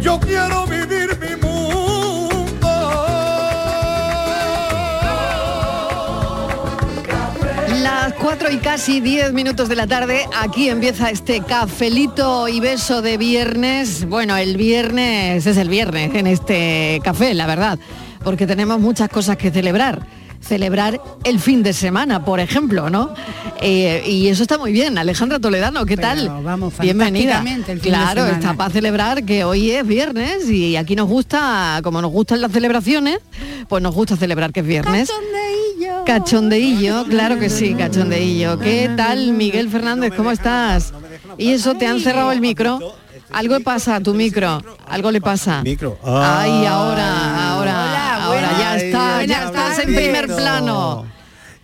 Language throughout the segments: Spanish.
Yo quiero vivir mi Las 4 y casi 10 minutos de la tarde, aquí empieza este cafelito y beso de viernes. Bueno, el viernes es el viernes en este café, la verdad, porque tenemos muchas cosas que celebrar. Celebrar el fin de semana, por ejemplo, ¿no? Eh, y eso está muy bien. Alejandra Toledano, ¿qué tal? vamos, Bienvenida. el fin Claro, está para celebrar que hoy es viernes y aquí nos gusta, como nos gustan las celebraciones, pues nos gusta celebrar que es viernes. Cachondeillo, claro que sí, cachondeillo. ¿Qué tal, Miguel Fernández? ¿Cómo estás? ¿Y eso te han cerrado el micro? Algo le pasa a tu micro, algo le pasa. Micro. Ay, ahora, ahora, en primer plano.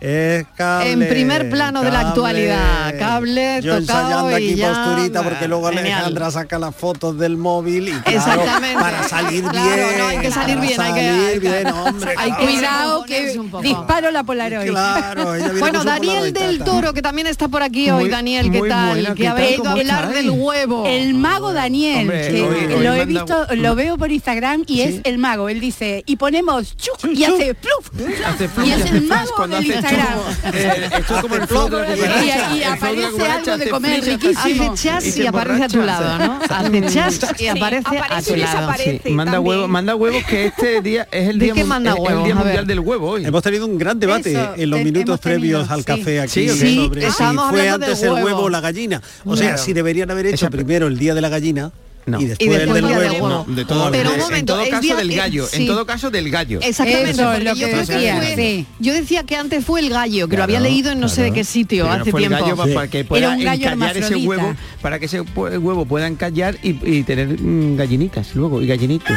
Es cable, En primer plano de la actualidad, cable Yo tocado ensayando y aquí ya, posturita porque luego genial. Alejandra saca las fotos del móvil y claro, Exactamente. para salir Claro, bien. no, hay que salir bien, hay que- salir hay que- bien, hombre. hay que- Cuidado que disparo la Polaroid. Bueno, Daniel Polaroid, del tata. Toro, que también está por aquí hoy. Muy- Daniel, ¿qué tal? buena, que ¿qué ha tal? venido a ¿Cómo hablar del huevo. El mago Daniel, Hombre, que hoy- hoy lo he manda- visto, lo veo por Instagram y es el mago. Él dice, y ponemos chuc y hace pluf. Y es hace el mago del Instagram. Chup. Eh, esto es como el flow de la Y, cucaracha. y aparece cucaracha algo de comer riquísimo. Hace chas Y aparece a tu lado, ¿no? Hace chas y aparece, a tu lado. Manda huevos, manda huevos que este día es el ¿De día, mundial del huevo hoy. Hemos tenido un gran debate en los minutos previos al café aquí sobre si fue antes el huevo. o la gallina. O sea, si deberían haber hecho primero el día de la gallina No. y Y después, después el del huevo. No, de todo, Pero un momento, en todo caso día- del gallo, sí. en todo caso del gallo. Exactamente, Eso lo yo que creo que decía, fue- sí. yo decía que antes fue el gallo, que lo había leído en no sé de qué sitio hace fue el tiempo. gallo para, para que pueda encallar ese huevo, para que ese huevo pueda encallar y, y tener mm, gallinitas luego y gallinitos.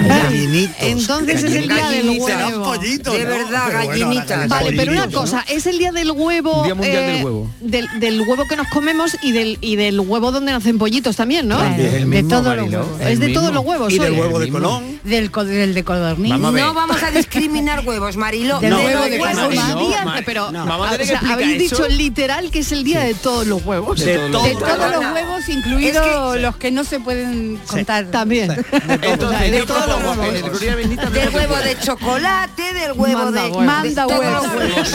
Gallinitos. Entonces es el día del huevo. pollitos, De ¿no? verdad, ahora gallinitas. Vale, pero una ¿no? cosa, es el día del huevo, Día mundial eh, del huevo. del, del huevo que nos comemos y del y del huevo donde nacen pollitos también, ¿no? Claro. El de todos los huevos. Es de todos los huevos. Y del huevo de. Colón. Del, co- del de codorniz. Vamos. No vamos a discriminar huevos, Marilo. Del De huevo de pero no, habéis eso. dicho literal que es el día de todos los huevos. De De todo. todo. De todos los huevos, incluidos Es que- los que no se pueden contar. También. Yo huevos. Del huevo de chocolate, del huevo Manda de... huevos. Manda huevos. los huevos.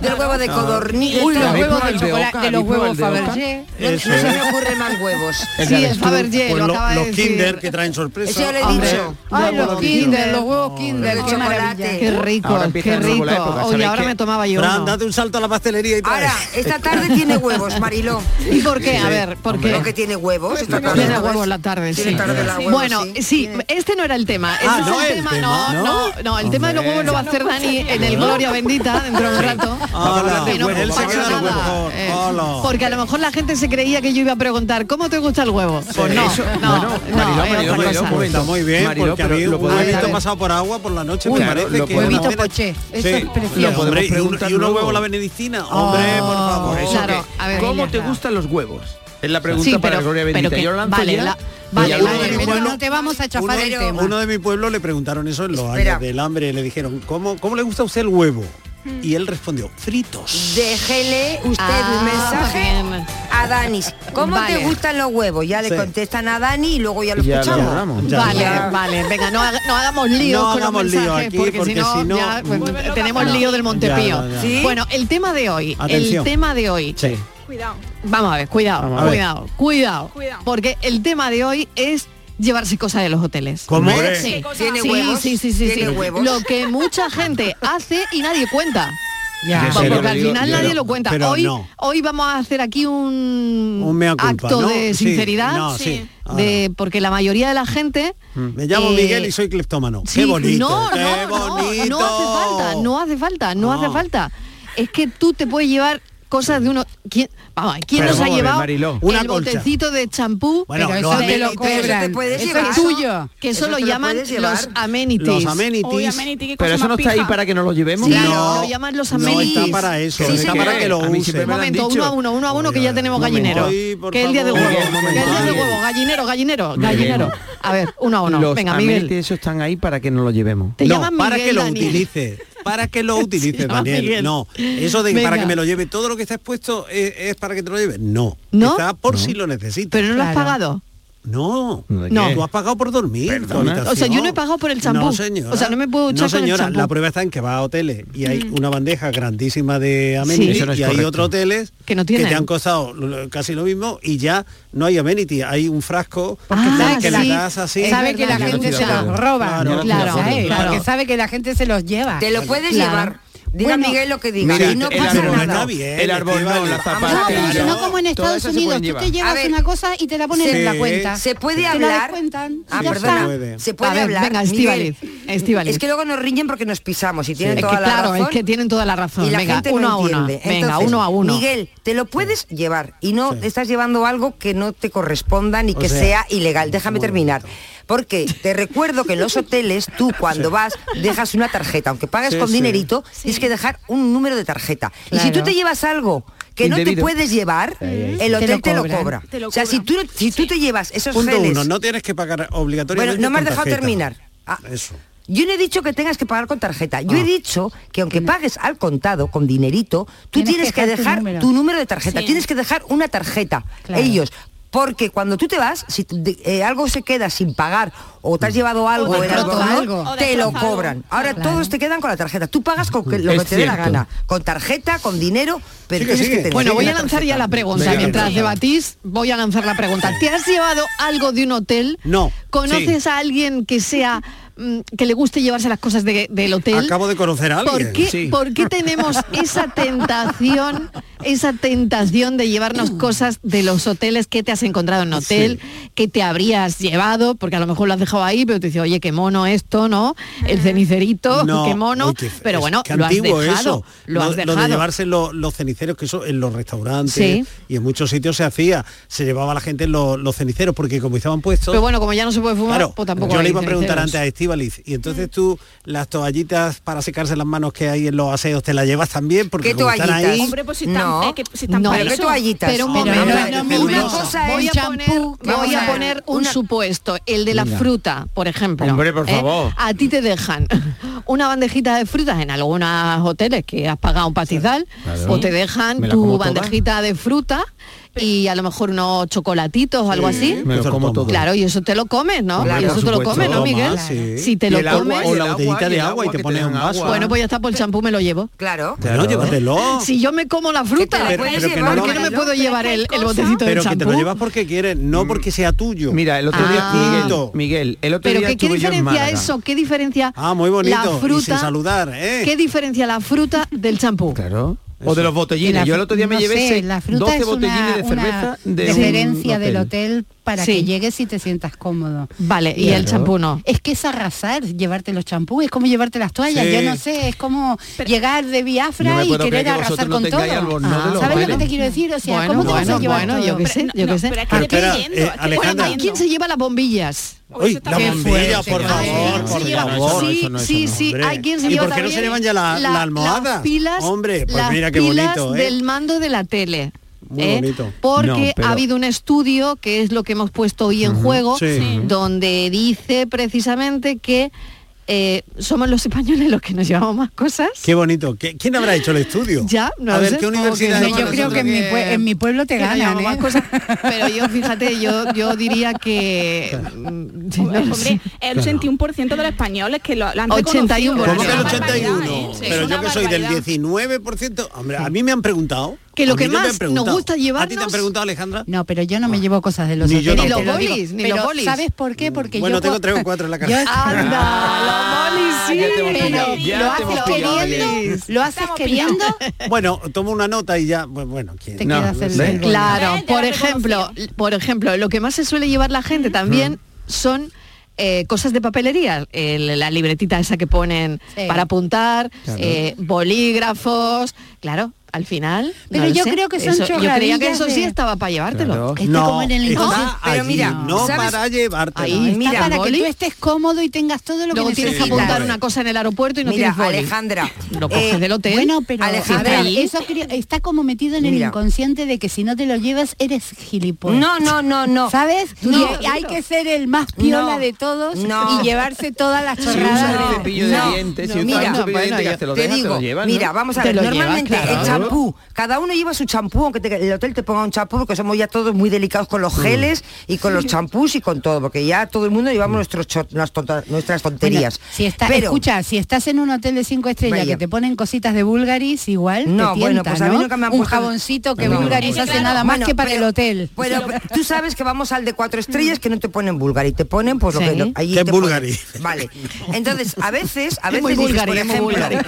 Del huevo de codorniz. de Uy, los todo. ¿Habéis huevos de chocolate, de los ¿Habéis probado huevos? Fabergé. No, se me ocurren más huevos. Sí, el Fabergé, Pues lo acaba de los. Kinder que traen sorpresa. Eso ya lo he dicho. Ay, los de Kinder, los huevos Kinder, de chocolate. Qué rico, qué rico. Oye, ¿sabéis ahora me tomaba yo date un salto a la pastelería y trae. Ahora, esta tarde tiene huevos, Mariló. ¿Y por qué? A ver, ¿por qué? Lo que tiene huevos. esta tarde, Tiene ¿no ves? huevo en la tarde, sí. Huevo, bueno, sí. sí, este no era el tema. Ah, es no el es el tema, tema, no, no, no, el tema de los Hombre. huevos lo va a hacer Dani en el Gloria Bendita dentro de un rato. Hola, Que no él se pasa queda de nada, huevo. eh, porque a lo mejor la gente se creía que yo iba a preguntar ¿cómo te gusta el huevo? Pues no, Eso, no, bueno, no, momento. Está muy bien, Mariló, porque a pero mí lo un huevito pasado por agua por la noche Uy, me parece lo que Huevito poché, eso Sí, es precioso. hombre, y, unos huevos la benedicina. Hombre, por favor. ¿Cómo te gustan los huevos? Es la pregunta Sí, para pero- Gloria pero Bendita. que- Yo lanzo vale, ya. la- vale, vale, Pero no te vamos a chafar el Pero- tema. Uno de mi pueblo le preguntaron eso en los Espera. años del hambre. Le dijeron, ¿cómo, ¿cómo le gusta a usted el huevo? Y él respondió, fritos. Déjele usted Ah, un mensaje bien. a Dani. ¿Cómo Vale. te gustan los huevos? Ya le Sí. contestan a Dani y luego ya lo Ya lo escuchamos. hablamos. Ya, vale, ya. vale, venga, no, no hagamos líos No con hagamos los lío aquí, porque, porque si no, ya, pues, tenemos lío del Montepío. Ya, ya, ya. Sí. Bueno, el tema de hoy, Atención. el tema de hoy, Sí. Cuidado. vamos a ver, cuidado, Vamos a ver. cuidado, cuidado, Cuidado. porque el tema de hoy es llevarse cosas de los hoteles. ¿Cómo? Sí, ¿Tiene sí, huevos? sí, sí, sí, ¿Tiene sí. huevos? Lo que mucha gente hace y nadie cuenta. Ya. Porque serio, al final nadie no. lo cuenta. Pero hoy, no. hoy vamos a hacer aquí un, Un mea culpa, acto ¿no? de Sí, sinceridad. no, sí. de, porque la mayoría de la gente Me llamo Eh, Miguel y soy cleptómano. Sí, qué bonito. No, qué no, no, bonito. no hace falta, no hace falta, no, No. hace falta. Es que tú te puedes llevar cosas de uno. ¿Quién, vamos, a ver, ¿quién nos ha ver, llevado Mariló. Una el colcha. botecito de champú? Bueno, Pero los eso te lo amenities- te cobran. puedes Eso llevar. es tuyo. que eso, eso lo llaman los amenities. Los amenities. Qué Pero eso no está ahí para que nos lo llevemos. Sí, No. lo llaman los No amenities. está para eso, Sí, está para que- lo Un momento, uno a uno, uno a uno, que ya tenemos gallinero. Que es el día de huevo. Que es el día de huevo. Gallinero, gallinero, gallinero. A ver, uno a uno. Los Venga, amenities Miguel. esos están ahí para que nos lo llevemos. Te no, para que lo Daniel. Para que lo utilice, llama Daniel. Miguel. No. Eso de Venga. para que me lo lleve, todo lo que está expuesto es, es para que te lo lleve. No. ¿No? Está por si lo necesitas. Pero no lo has Claro. pagado. No. ¿De No. Tú has pagado por dormir. Perdona. O sea, yo no he pagado por el champú. No, señora. O sea, no me puedo duchar No, con el señora. La prueba está en que vas a hoteles y hay una bandeja grandísima de amenities no y hay otros hoteles Que no tienen. te han costado casi lo mismo y ya no hay amenity. Hay un frasco Ah, que sí. le das así. Sabe que la gente se los roba. Claro, claro, claro. Porque sabe que la gente se los lleva. Te lo puedes Claro. llevar. Diga Bueno, Miguel lo que diga. Mira, y no el pasa árbol nada. está bien. El árbol no, la No, zapata. No, pero si Claro. no como en Estados se Unidos, tú te llevas ver. una cosa y te la ponen Sí. en la cuenta. Se puede Te la hablar. descuentan. Ah, perdona. Se puede ver, hablar. venga, Miguel. Es que luego nos riñen porque nos pisamos y tienen Es que toda la claro, razón. es que tienen toda la razón. y la Venga, gente uno no a uno. entiende. Venga, uno a uno. Miguel, te lo puedes llevar y no Sí. estás llevando algo que no te corresponda ni O que sea, sea, ilegal. Déjame terminar. Porque te recuerdo que en los hoteles tú cuando vas dejas una tarjeta, aunque pagues Sí, con sí. dinerito, tienes que dejar un número de tarjeta. Y si tú te llevas algo que no te puedes llevar, el hotel te Te lo, cobra. Te lo o sea, si tú, si tú te llevas esos Punto geles... uno, no tienes que pagar obligatoriamente Bueno, no me has dejado tarjeta. terminar. Ah. Eso. Yo no he dicho que tengas que pagar con tarjeta. Yo Ah. he dicho que aunque pagues al contado con dinerito, tú Tienes tienes, que que dejar tu número. tu número de tarjeta. Sí. Tienes que dejar una tarjeta. Claro. Ellos. Porque cuando tú te vas, si eh, algo se queda sin pagar o te has llevado algo O en algo, te lo cobran. Ahora Claro. todos te quedan con la tarjeta. Tú pagas con que- lo Es que te dé la gana. Con tarjeta, con dinero, pero Sigue, tienes sigue. que tener Bueno, voy a lanzar ya la pregunta. Venga, Mientras venga. debatís, voy a lanzar la pregunta. ¿Te has llevado algo de un hotel? No. ¿Conoces Sí. a alguien que sea que le guste llevarse las cosas de- del hotel? Acabo de conocer a alguien. ¿Por qué, Sí. por qué tenemos esa tentación, esa tentación de llevarnos cosas de los hoteles que te has encontrado en hotel, que te habrías llevado, porque a lo mejor lo has dejado ahí, pero te dice, oye, qué mono esto, ¿no? El cenicerito, No, qué mono. uy, qué- pero bueno, que lo has dejado. eso. Lo has de dejado. llevarse lo- los ceniceros, que eso en los restaurantes Sí. y en muchos sitios se hacía. Se llevaba a la gente los, los ceniceros, porque como estaban puestos... pero bueno, como ya no se puede fumar, Claro, pues tampoco yo le iba a preguntar ceniceros. antes a Estivaliz y entonces tú las toallitas para secarse las manos que hay en los aseos te las llevas también porque ¿Qué como están toallitas? ahí Hombre, pues si están, No. eh, que si están No, ¿Pero qué toallitas? Pero un Pero momento, no, una cosa voy es a poner, voy a poner un una- supuesto, el de la Venga. fruta, por ejemplo. Hombre, por ¿eh? favor. A ti te dejan una bandejita de frutas en algunos hoteles que has pagado un pastizal, Claro. o te dejan tu como toda. bandejita de fruta y a lo mejor unos chocolatitos o algo así. Me Eso lo como lo tomo. todo. Claro, y eso te lo comes, ¿no? Claro. y eso te lo comes, ¿no, Toma, Miguel? sí. Si te lo comes, O la el botellita de agua y te pones un vaso. bueno, pues ya está, por el champú me lo llevo. Claro. Bueno, llévatelo. Si yo me como la fruta, Pero- pero que llevar, no ¿por qué no me puedo llevar el, el botecito de Pero que te champú? lo llevas porque quieres, no porque sea tuyo. Mira, el otro día, Ah. Miguel, Miguel, el otro Pero día que, ¿qué diferencia eso? ¿Qué diferencia Ah, muy bonito. la y fruta? sin saludar, ¿eh? ¿Qué diferencia la fruta del champú? Claro. O de los botellines. Yo el otro día me no llevé sé, seis- la fruta 12 es una- botellines de una cerveza de referencia un del hotel para Sí. que llegues y te sientas cómodo. Vale, y el Claro. champú no. Es que es arrasar, llevarte los champús, es como llevarte las toallas, Sí. yo no sé, es como llegar de Biafra y querer que arrasar no con todo. los ¿Sabes lo que te quiero decir? O sea, Bueno, ¿cómo te vas bueno, a llevar bueno, todo? yo qué sé, yo qué sé. pero es que Pero depende. espera, eh. Bueno, ¿quién se lleva las bombillas? Uy, la bombilla, por qué favor, por se lleva- favor. sí, eso no, eso sí, no, sí, hay quien se ¿Y lleva por qué no se llevan ya la- la almohada? Las pilas, Hombre, pues las mira qué pilas bonito, ¿eh? del mando de la tele. Muy ¿eh? bonito. Porque No, pero- ha habido un estudio que es lo que hemos puesto hoy en juego, Sí. Sí. donde dice precisamente que eh, somos los españoles los que nos llevamos más cosas. Qué bonito. ¿Qué- ¿Quién habrá hecho el estudio? Ya, no A ver, sé. ¿qué universidad que- Yo creo que en mi, pue- en mi pueblo te ganan, llevamos más ¿eh? cosas. Pero yo, fíjate, yo, yo diría que... sí, no lo sé. Hombre, el 81% de los españoles que lo, lo han 81%. reconocido. ¿Cómo que el Es una 81? barbaridad, ¿eh? Sí, Pero yo que soy del barbaridad. 19%. Hombre, a mí me han preguntado. Que lo que más nos gusta ¿A ti te han preguntado, Alejandra? No, pero yo no me llevo cosas de los Ni yo hoteles. Ni los bolis, digo. ni los bolis. ¿Sabes por qué? Porque Bueno, yo tengo co- tres o cuatro en la casa. Anda, los bolis, sí. ya te hemos Pero pillado, ya lo haces queriendo, lo haces Estamos queriendo, Bueno, tomo una nota y ya, bueno, ¿quién? te No, quedas el. Claro, por lo ejemplo, por ejemplo, lo que más se suele llevar la gente también son eh, cosas de papelería, el- la libretita esa que ponen Sí. para apuntar, Claro. eh, bolígrafos, claro, al final. Pero no yo sé. creo que son Eso- Yo creía que eso sí estaba para llevártelo. Claro. Está como en el está. Pero mira, no ¿sabes? para llevarte. Ahí Está Mira, para que tú estés cómodo y tengas todo lo Luego que tienes que necesitas. apuntar una cosa en el aeropuerto y no Mira, tienes boli. Alejandra, Lo coges eh, del hotel. Bueno, pero Alejandra. a ver, eso está como metido en el Mira. inconsciente de que si no te lo llevas eres gilipollas. No, no, no, no. ¿Sabes? No. Y hay que ser el más piola No. de todos No. y llevarse todas las Si usas chorradas. el de- cepillo No, de dientes, no, si usas mira, un cepillo de bueno, dientes yo que te lo te dejas, te digo, lo llevas, ¿no? mira, vamos a ver, normalmente. Champú, cada uno lleva su champú, aunque te- el hotel te ponga un champú, porque somos ya todos muy delicados con los geles y con los champús y con todo, porque ya todo el mundo llevamos nuestros cho- nuestras tonta- nuestras Bueno, tonterías. si está, Pero- escucha, si estás en un hotel de cinco estrellas Vaya. que te ponen cositas de Bulgaris, igual No, te bueno, tienta, pues a mí ¿no? nunca me han Un puesto- jaboncito que No. Bulgaris Porque hace claro, nada más Bueno, que para pero- el hotel. Bueno, tú sabes que vamos al de cuatro estrellas que no te ponen Bulgari, te ponen pues lo Sí. que lo- allí ¿Qué te Bulgari? ponen. Vale. Entonces, a veces, a Es veces dices, Bulgari, por ejemplo,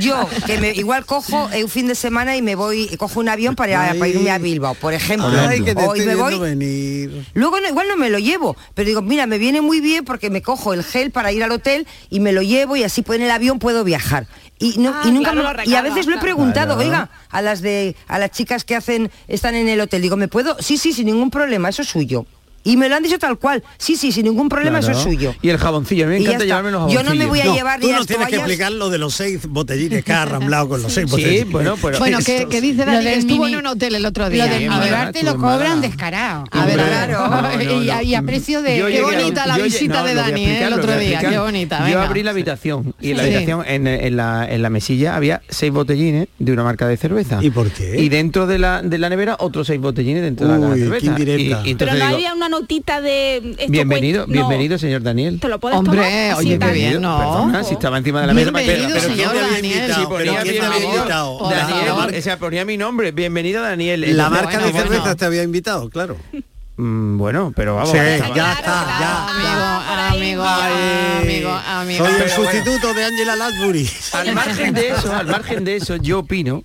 yo que me, igual cojo un fin de semana y me voy, y cojo un avión para, irme a Bilbao, por ejemplo. Ay, que te o y estoy me viendo voy venir. Luego no, igual no me lo llevo, pero digo, mira, me viene muy bien porque me cojo el gel para ir al hotel y me lo llevo y así pues, en el avión puedo viajar. Y, no, Ah, y nunca claro, me- lo y a veces lo he preguntado, Claro. oiga, a las de a las chicas que hacen están en el hotel, digo, ¿me puedo? Sí, sí, sin ningún problema, eso es suyo. Y me lo han dicho tal cual. Sí, sí, sin ningún problema, Claro. eso es suyo. Y el jaboncillo, a mí me encanta llevarme los Yo jaboncillos. no me voy a No, llevar tú las tienes que explicar lo de los seis botellines que has arramblado con los seis Sí, botellines. bueno, pero... Bueno, que, que dice Lo Dani estuvo mini- en un hotel el otro Lo día. de Qué A mala, ver, llevarte tú, lo cobran mala. descarado. A ver, Claro. No, no, y, a, no. y a precio de... Yo Qué a- bonita la yo visita de lo Dani, ¿eh? el lo otro día, qué bonita, Yo abrí la habitación y en la Sí. habitación, en, en la, en la mesilla, había seis botellines de una marca de cerveza. ¿Y por qué? Y dentro de la, de la nevera, otros seis botellines dentro de la cerveza. qué Pero no había una notita de... esto bienvenido, cuesta- no, bienvenido, señor Daniel. Te lo puedes Hombre, tomar oye, qué bien, no. Perdona, si estaba encima de la mesa. Bienvenido, pero- pero señor ¿quién te había Daniel. Sí, Ponía pero ¿quién te había bienvenido, Daniel, o sea, ponía mi nombre, bienvenido Daniel. La marca de cervezas te había invitado, claro. mm, bueno, pero vamos. Sí, ya está, ya. Amigo, amigo, amigo, amigo. Soy el Pero bueno. sustituto de Angela Lansbury. Al margen de eso, al margen de eso, yo opino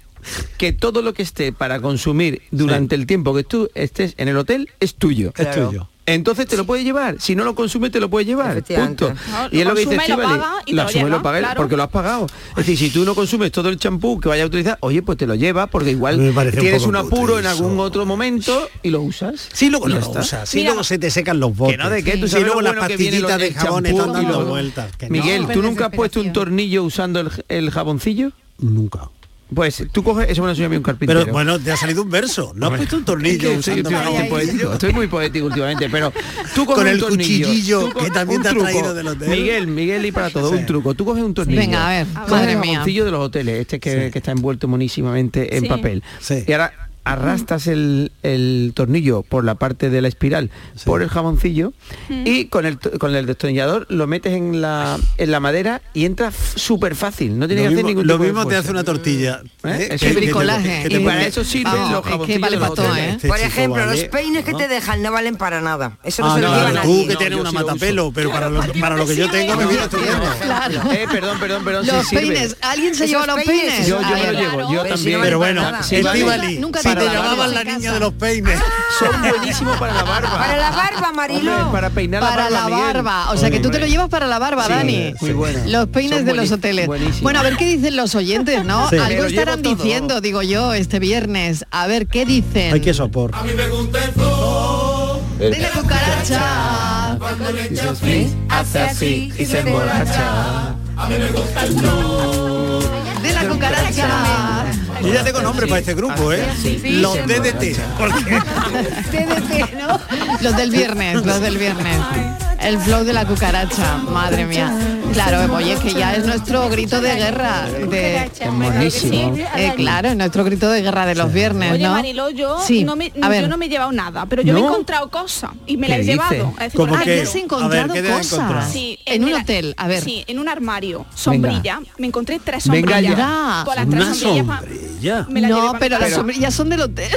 que todo lo que esté para consumir durante el tiempo que tú estés en el hotel es tuyo. Es tuyo. Entonces te lo puedes llevar. Si no lo consumes, te lo puedes llevar. Punto. No, y es lo lo que dice lo asume y lo paga él, claro. porque lo has pagado. Es decir, si tú no consumes todo el champú que vaya a utilizar, oye, pues te lo llevas porque igual un tienes poco un apuro en algún otro momento y lo usas. Sí, luego no lo está. usas. Sí, Mira, luego se te secan los botes. Que no, de qué, tú Sí, sabes luego las bueno que viene pastillitas lo- de jabón están y dando lo- vueltas. Miguel, ¿tú nunca has puesto un tornillo usando el, el jaboncillo? Nunca. Pues tú coges, eso me lo enseñó a mí un carpintero. Pero bueno, te ha salido un verso. No has puesto un Es tornillo que estoy, poético, muy poético últimamente, pero tú coges Con un el tornillo, cuchillillo que también un te truco. traído del hotel. Miguel, Miguel y para todo, Sí. un truco. Tú coges un tornillo. Venga, a ver, coges madre el mía. de los hoteles, este que, que está envuelto monísimamente en Sí. papel. Sí. Y ahora arrastras el, el tornillo por la parte de la espiral, por el jaboncillo, y con el, con el destornillador lo metes en la, en la madera y entra súper fácil. No tienes Lo que hacer mismo, ningún lo tipo de mismo te esfuerzo. hace una tortilla. ¿Eh? ¿eh? Es te- bricolaje. que te Y para eso sirven Vamos, los es que jaboncillos vale de los todo. ¿eh? Este Por ejemplo, vale, los peines que ¿no? te dejan no valen para nada. Eso no Ah, se lo claro, lleva tú que No, tienes yo una sí lo matapelo, pero para lo, para lo que yo tengo me. Claro. Eh, perdón, perdón, perdón, Los sí peines, ¿alguien se lleva los peines? Yo, me lo llevo, yo si también. no Pero bueno. Sí, el Nunca si te lo llamaban la niña de los peines. Son buenísimos para la barba. Para la barba, Marilo. Hombre, para peinar Para la la barba, Miguel. barba, o sea que tú te lo llevas para la barba, Sí, Dani. muy bueno. Los peines Son de los hoteles. Bueno, a ver qué dicen los oyentes, ¿no? Sí. Me Algo estarán todo. diciendo, digo yo, este viernes. A ver qué dicen. Hay que sopor. De la cucaracha. Hace así y se emborracha. De la cucaracha. Yo ya tengo nombre para este grupo, ¿eh? Los DDT. TDT, ¿no? Los del viernes, los del viernes. El flow de la cucaracha, madre mía. Claro, oye, es que ya es nuestro grito de guerra. De, eh, claro, es nuestro grito de guerra de los viernes, Oye, ¿no? Yo, sí. no me, yo no me he llevado nada, pero yo me he encontrado cosas y me la he llevado. Es ah, que, has encontrado cosas. En, un hotel, a ver. Sí, en un armario, sombrilla. Me encontré tres sombrillas. Venga con las tres sombrillas. No, pero las sombrillas son del hotel.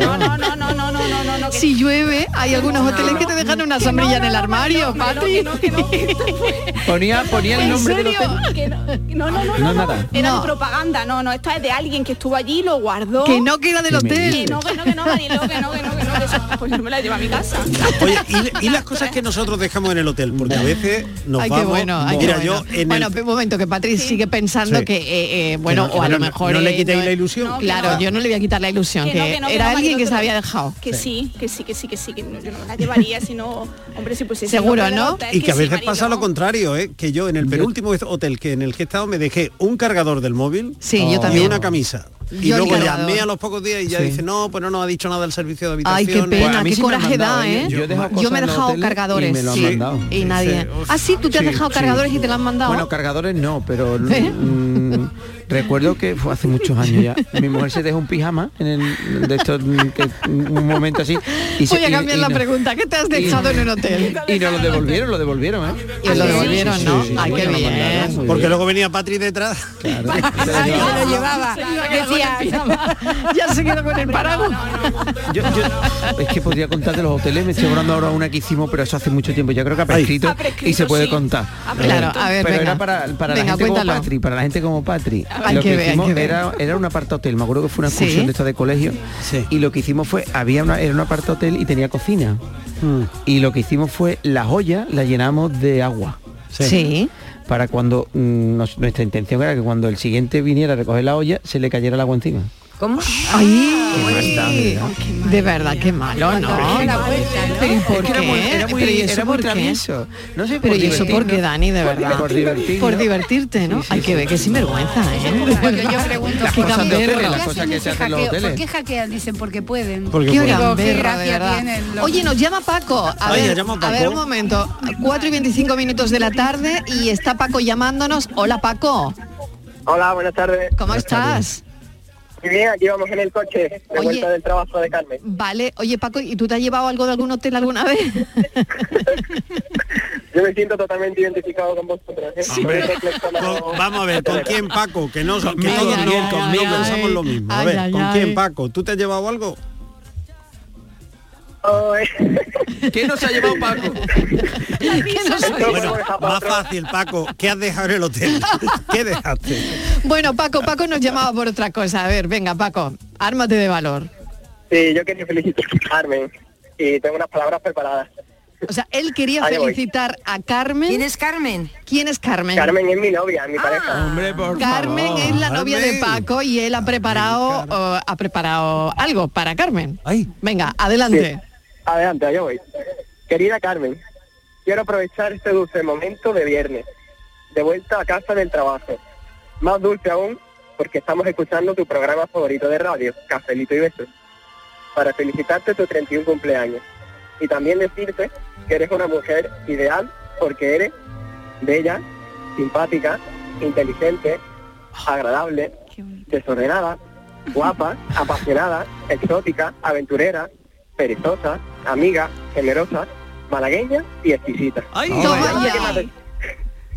No, no, no, no, no, no, no, no. Si llueve, hay algunos hoteles que te dejan una sombrilla en el armario, Patri. Ponía ponía el ¿En nombre del serio? hotel. que no, que no, no, no, No, no, no, nada. Era No. de propaganda, no, no, esto es de alguien que estuvo allí y lo guardó. Que no queda del ¿Qué me hotel. Que no, que no, que no, Marilo, que no, que no, que no, que eso, pues yo me la llevo a mi casa. Oye, y, y las cosas que nosotros dejamos en el hotel, porque a veces nos Ay, qué vamos. bueno, ay, qué mira, bueno. yo en bueno, el, un momento, que Patri sigue pensando Sí. que, eh, eh, bueno, Que no- o a lo mejor... no le eh, quitéis no la ilusión. No, Claro, yo no le voy a quitar la ilusión, Que era alguien que se había dejado. Que sí, que sí, que sí, que sí, que no, yo no me la llevaría, sino, hombre, si pues Seguro, ¿no? y que a veces pasa lo contrario, ¿eh? que yo en el penúltimo hotel que en el que he estado me dejé un cargador del móvil Sí, yo y también. una camisa. Y Yo luego llamé a los pocos días y ya Sí. dice, no, pues no nos ha dicho nada el servicio de Ay, habitación. qué Pues a pena, mí qué sí coraje da, ¿eh? ¿eh? Yo me he dejado y cargadores, me lo han sí, mandado. y nadie. Sí, uf. ah, sí, tú te has dejado sí. cargadores y te lo han mandado. Bueno, cargadores no, pero ¿Eh? Recuerdo que fue hace muchos años ya. Mi mujer se dejó un pijama en el de estos que, un momento así. Y se- Voy a y- cambiar y la no- pregunta. ¿Qué te has dejado en un hotel? Y nos lo devolvieron, lo devolvieron, ¿eh? Y os lo devolvieron, Sí, ¿no? sí, Ay, qué bien. mandaron, Porque luego venía Patri detrás. Claro. Ay, se lo llevaba. Decía, ya se quedó con el paraguas. Yo, yo- es que podría contar de los hoteles, me estoy acordando ahora una que hicimos, pero eso hace mucho tiempo, yo creo que ha prescrito, Ha prescrito, y se puede sí. contar. Claro, a ver, pero venga. era para, para Venga, la gente como Patri, para la gente como Patri. Hay lo que que, ver, hay hicimos que ver. era, era un aparta hotel, me acuerdo que fue una Sí. excursión de esta de colegio, Sí. y lo que hicimos fue, había una, era un aparta hotel y tenía cocina. Mm, Y lo que hicimos fue, las ollas las llenamos de agua. Sí. Para cuando mm, nos- nuestra intención era que cuando el siguiente viniera a recoger la olla, se le cayera el agua encima. ¿Cómo? Ay, Ay no de verdad, qué malo, ¿no? Pero por qué? Era muy, era muy travieso. No sé, Pero ¿y eso por qué, Dani, de verdad? Por divertirte. Por divertirte, ¿no? Hay que ver que sinvergüenza, ¿eh? Porque yo pregunto, ¿qué ¿Por qué hackean? Dicen, porque pueden. Porque. Oye, nos llama Paco. A ver, a ver, un momento. 4 y 25 minutos de la tarde y está Paco llamándonos. Hola, Paco. Hola, buenas tardes. ¿Cómo buenas estás? Tardes. Muy bien, aquí vamos en el coche, de Oye. vuelta del trabajo de Carmen. Vale. Oye, Paco, ¿y tú te has llevado algo de algún hotel alguna vez? Yo me siento totalmente identificado con vosotros. ¿eh? Con- vamos a ver, ¿con quién Paco? Que no, que Conmigo, todos no, conmigo. no pensamos lo mismo. A Ay, ver, ay, ¿con ay. quién Paco? ¿Tú te has llevado algo? ¿Qué nos ha llevado Paco? ¿Qué no soy? Esto Bueno, más fácil, Paco. ¿Qué has dejado en el hotel? ¿Qué dejaste? Bueno, Paco, Paco nos llamaba por otra cosa. A ver, venga, Paco, ármate de valor. Sí, yo quería felicitar a Carmen y tengo unas palabras preparadas. O sea, él quería Ahí voy. felicitar a Carmen. ¿Quién es Carmen? ¿Quién es Carmen? Carmen es mi novia, mi pareja. Hombre, por Carmen favor. es la novia de. Paco y él ha preparado eh, ha preparado algo para Carmen. Ay. Venga, adelante. Adelante, allá voy. Querida Carmen, quiero aprovechar este dulce momento de viernes, de vuelta a casa del trabajo. Más dulce aún, porque estamos escuchando tu programa favorito de radio, Cafelito y Besos, para felicitarte tu 31 cumpleaños. Y también decirte que eres una mujer ideal porque eres bella, simpática, inteligente, agradable, desordenada, guapa, apasionada, exótica, aventurera, perezosa, amiga, generosa, malagueña y exquisita. Ay, Toma Ya no sé ya.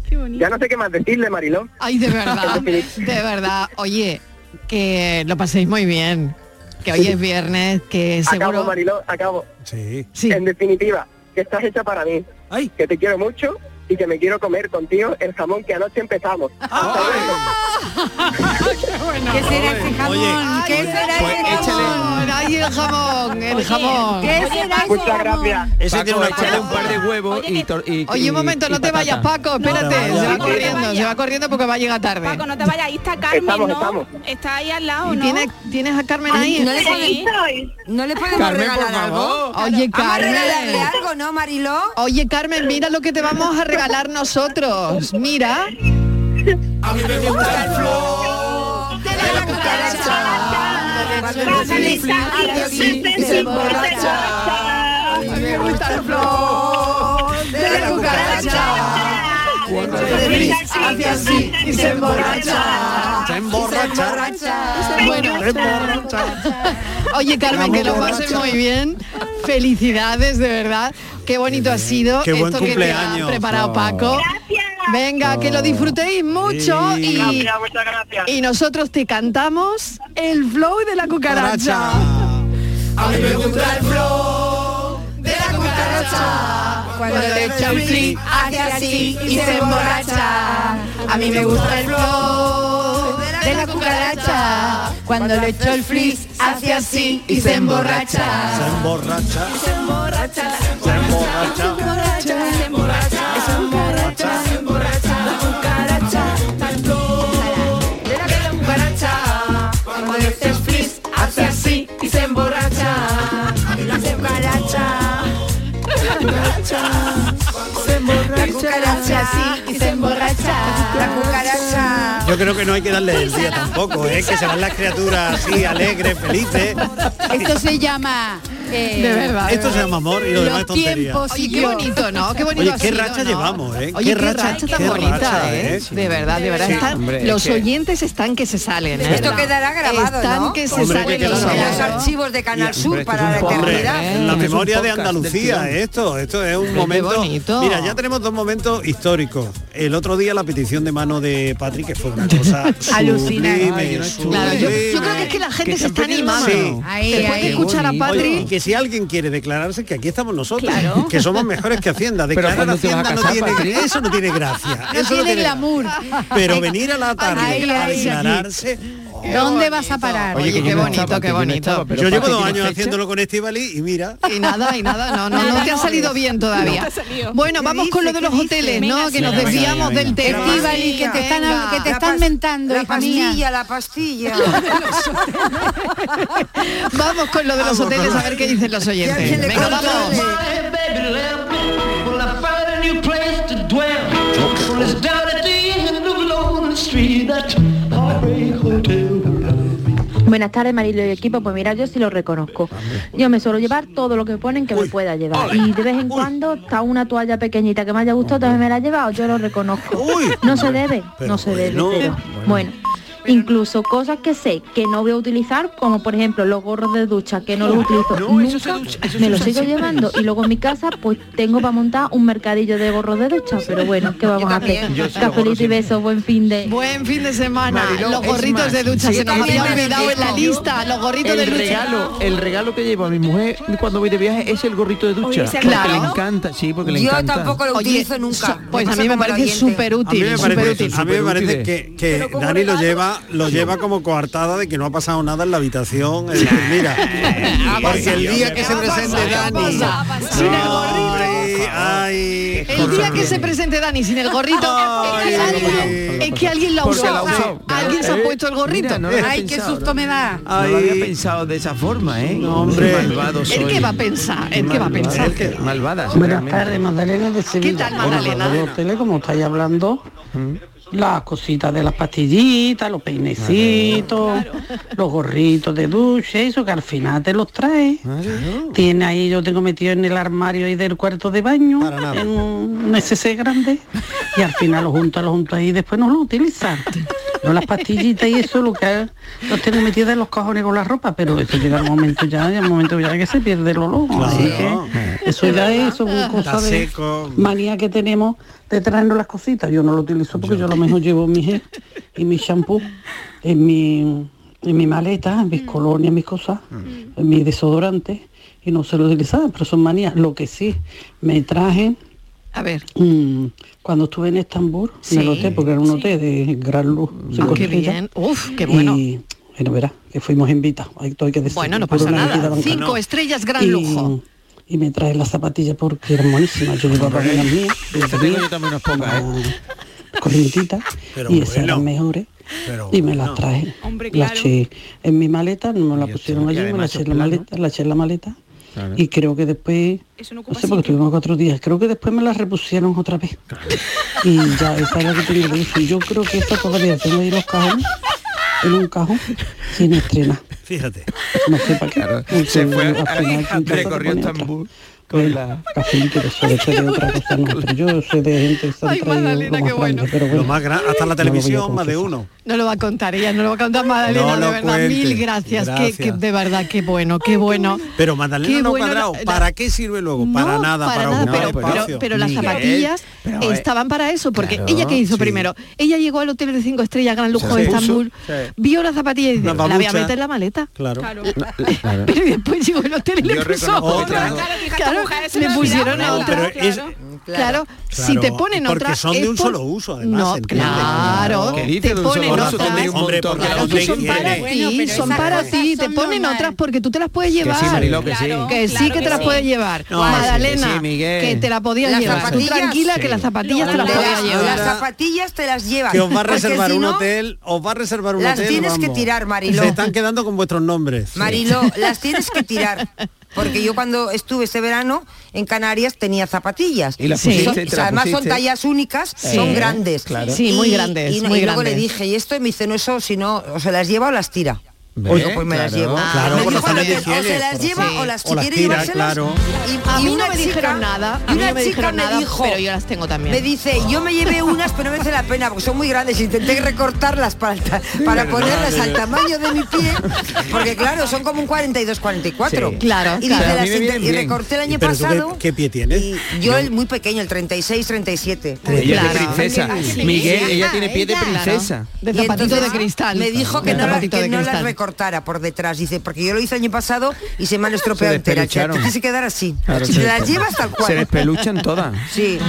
qué bonito. ya no sé qué más decirle, Mariló. Ay, de verdad, de verdad. Oye, que lo paséis muy bien. Que hoy es viernes, que Acabo, seguro. Mariló, acabo. Sí. Sí. En definitiva, que estás hecha para mí, Ay. que te quiero mucho y que me quiero comer contigo el jamón que anoche empezamos. Hasta luego. ¿Qué será ese jamón? Oye, ¿Qué será pues ese jamón? Ay, el jamón, el jamón. ¿Qué será ese Muchas jamón? gracias. Ese tiene una échale un par de huevos Oye, y, y- Oye, un momento, y no te vayas, Paco, espérate, no, se no, va no, corriendo, se va corriendo porque va a llegar tarde. Paco, no te vayas, ahí está Carmen, Estamos, ¿no? estamos. Está ahí al lado, ¿Y ¿no? tienes, ¿Tienes a Carmen ahí? ¿No le, Sí. podemos, ¿no le podemos Carmen, por regalar algo? Oye, Carmen. algo, ¿no, Mariló? Oye, Carmen, mira lo que te vamos a regalar nosotros. Mira. A mí me gusta el flow de la cucaracha. Y se emborracha. A mí me gusta el flow de la hace así y se emborracha. Se emborracha. Bueno, Se emborracha. Oye Carmen, que lo borracha. muy bien. Felicidades, de verdad. Qué bonito ha sido Qué buen esto que te ha preparado. Paco. Venga, que lo disfrutéis mucho Sí. y, Gracias, muchas gracias. y nosotros te cantamos el flow de la cucaracha. A mí me gusta el flow de la cucaracha. Cuando le echa un flick, hace así y se emborracha. A mí me gusta el flow de la cucaracha. Cuando le echo el flick, hace así y se emborracha. Se emborracha. Se emborracha, Se emborracha. se emborracha, se emborracha, se emborracha. La cucaracha, el flow de la cucaracha. Cuando el frizz, hace así y se emborracha. La cucaracha, la cucaracha, se emborracha. La cucaracha, así y se emborracha. La cucaracha. Yo creo que no hay que darle el día tampoco, ¿eh? que se van las criaturas así, alegres, felices. Esto se llama... eh, De verdad. Esto se llama amor y lo demás es los tontería. tiempos Oye, y qué bonito, ¿no? Qué bonito Oye, qué sido, racha ¿no? llevamos, ¿eh? Oye, Qué qué, racha- racha, tan qué bonita, racha, ¿eh? ¿eh? De verdad, de verdad. Sí, Están- hombre, es los que- oyentes están que se salen, ¿eh? Esto quedará grabado, Están ¿no? que se Hombre, que salen queda los En los archivos de Canal Sur Hombre, es para la podcast, eternidad. ¿eh? la es memoria de Andalucía, esto, esto es un momento. bonito. Mira, ya tenemos dos momentos históricos. El otro día la petición de mano de Patrick, que fue una cosa Alucinante. no Claro, yo, creo que es que la gente Que se está animando. mano. Ahí, Después de ahí. escuchar a. Oye, y Patri, que si alguien quiere declararse, que aquí estamos nosotros, Claro. que somos mejores que Hacienda. Pero Declarar ¿cuándo te vas a Hacienda no tiene, Patrick? eso no tiene gracia. No eso tiene tiene glamour. Pero venir a la tarde Ahí, a ahí. ¿Dónde vas a parar? Oye, qué bonito, qué bonito. Yo llevo dos años haciéndolo con Estivali y mira. Y nada, y nada, no, no, no te ha salido bien todavía. Bueno, ¿Qué vamos con lo de los ¿Qué hoteles? ¿no? Que nos desviamos del tema. Estíbali, que te están, que te están mentando, La pastilla, la pastilla. Vamos con lo de los hoteles a ver qué dicen los oyentes. Venga, vamos. place to dwell. Down at the end of Street. Buenas tardes, Marilo y equipo. Pues mira, yo sí lo reconozco. Yo me suelo llevar todo lo que ponen que me pueda llevar. Y de vez en cuando está una toalla pequeñita que me haya gustado, también me la he llevado. Yo lo reconozco. Uy. No se debe, Pero no se debe, pero bueno. Incluso cosas que sé que no voy a utilizar, como por ejemplo los gorros de ducha, que no los utilizo No, eso se nunca, ducha- eso se me los sigo siempre. llevando. Y luego en mi casa, pues tengo para montar un mercadillo de gorros de ducha. Pero bueno, ¿qué vamos a hacer? Cafelito y besos, buen fin de... Buen fin de semana. Mariló, los gorritos más, de ducha, sí, se nos había olvidado en la lista. Los gorritos de ducha. regalo, el regalo que llevo a mi mujer cuando voy de viaje es el gorrito de ducha. claro. le encanta, sí, porque le Yo encanta. tampoco lo Oye, utilizo nunca. pues a mí me parece súper A mí útil, me súper parece, útil. a mí me parece que Dani lo lleva, lo lleva como coartada de que no ha pasado nada en la habitación. Es decir, mira, porque el día que se presente Dani, Sin el gorrito. ay, El día que se presente Dani sin el gorrito, es que alguien, es que alguien lo ha usado. Alguien se ha Eh, puesto el gorrito. mira, no Ay, qué susto me da. No lo había pensado de esa forma, ¿eh? No, hombre. Qué malvado soy. ¿El qué va a pensar? ¿El qué va a Malvada, pensar? qué Malvada. Buenas tardes, Magdalena de Sevilla. tal, Bueno, Magdalena? hoteles, como estáis hablando, las cositas de las pastillitas, los peinecitos, los gorritos de ducha, eso que al final te los traes. Tiene ahí, yo tengo metido en el armario ahí del cuarto de baño, Para nada. en un SC grande, y al final lo junto, lo junto ahí y después no lo utilizan. No las pastillitas y eso lo que los tengo metidas en los cajones con la ropa, pero eso llega el momento ya, llega el momento ya que se pierde el olor. Así que eso ya es, eso es cosa de manía que tenemos de traernos las cositas. Yo no lo utilizo porque yo a lo mejor llevo mi gel y mi shampoo en mi, en mi maleta, en mis colonias, mis cosas, en mi desodorante y no se lo utilizaba, pero son manías. Lo que sí, me traje A ver. mm, cuando estuve en Estambul, Sí. en el hotel, porque era un hotel de gran luz, Ah, qué bien. Uf, qué bueno. Y, bueno, verás, que fuimos invitados, hay todo hay que decir. Bueno, no pasa nada. Cinco estrellas, gran y, lujo. y me trae las zapatillas porque eran buenísimas. Yo llevaba unas mías, Te tengo yo también unas pocas, ¿eh? una corrientita, Pero y esas bueno. eran mejores. Pero y me las traje. Hombre, Las claro. eché en mi maleta, no me la pusieron allí, me la eché en la maleta, la eché en la maleta. Claro. Y creo que después, Eso no no sé, porque sitio. estuvimos cuatro días, creo que después me la repusieron otra vez. Y ya, esa es la que tengo de uso. Yo creo que esta todavía tengo ahí los cajones, en un cajón, sin estrenar. Fíjate. No sé para qué. Claro, se fue, recorrió. Estambul. Con la cafelito de eso, de otra cosa no. Pero yo soy de gente que han Ay, traído Magdalena, lo más qué bueno. grande, pero bueno. Lo más gran- hasta la no televisión, más de uno. No lo va a contar ella, no lo va a contar Magdalena, No de lo verdad. cuente. Mil gracias. Que, Gracias. que de verdad, qué bueno, qué bueno. Pero Magdalena Qué no bueno cuadrado. la- la- ¿Para qué sirve luego? para nada, para, para nada, ocupar pero, pero, espacio. pero las zapatillas pero, eh, estaban para eso, porque claro, ella que hizo sí. primero, ella llegó al hotel de cinco estrellas, gran lujo de Estambul, vio las zapatillas y dice, la voy a meter en la maleta. Claro. Claro. Claro. Pero después llegó el hotel y le puso otra. otra. Claro, me pusieron otra. es- Claro. Claro, si te ponen porque otra son de un solo uso, además, No, claro, ¿Qué dice te ponen otras. Hombre, porque de Claro ¿dónde que son para Bueno, ti, son para ti, te ponen normal. otras porque tú te las puedes llevar. que sí. Que sí claro que te las puedes llevar. Miguel. que te la podías Las llevar. Tranquila que las zapatillas te las podías las- llevar. las zapatillas te las llevas. Que os va a porque reservar un hotel, os va a reservar un las hotel. tienes que tirar, Mariló. Se están quedando con vuestros nombres. Mariló, las tienes que tirar. Porque yo cuando estuve este verano en Canarias tenía zapatillas. Y las Sí. pusiste, Son- te las además son tallas únicas, Sí. son grandes. Claro. Sí, muy grandes, Y, muy y luego grandes. le dije, y esto y me dice, no, eso si no, o se las lleva o las tira. Oigo, pues me las claro. llevo. Claro, Me dijo hotel, o se las lleva razones- o las o las quiere tira, llevárselas. claro. Y, A y mí no una me chica- dijeron nada, a mí una no me dijeron me nada, dijo, pero yo las tengo también. Me dice, yo me llevé unas, pero no merece la pena, porque son muy grandes. Intenté recortarlas para, para ponerlas al tamaño de mi pie, porque claro, son como un 42-44. Sí. Claro, Y, claro. las me y recorté el año ¿Pero tú qué- pasado. qué pie tienes? Y yo el muy pequeño, el 36-37. Ella es Claro. de princesa. Sí. Miguel, ella Ella, tiene pie de princesa. De zapatito de cristal. Me dijo que no, no las cristal. Recortara por detrás. Dice, porque yo lo hice el año pasado y se me han estropeado Se entera. Te quise quedar así. Claro, si se te las despe- llevas tal Se cual. despeluchan todas. Sí.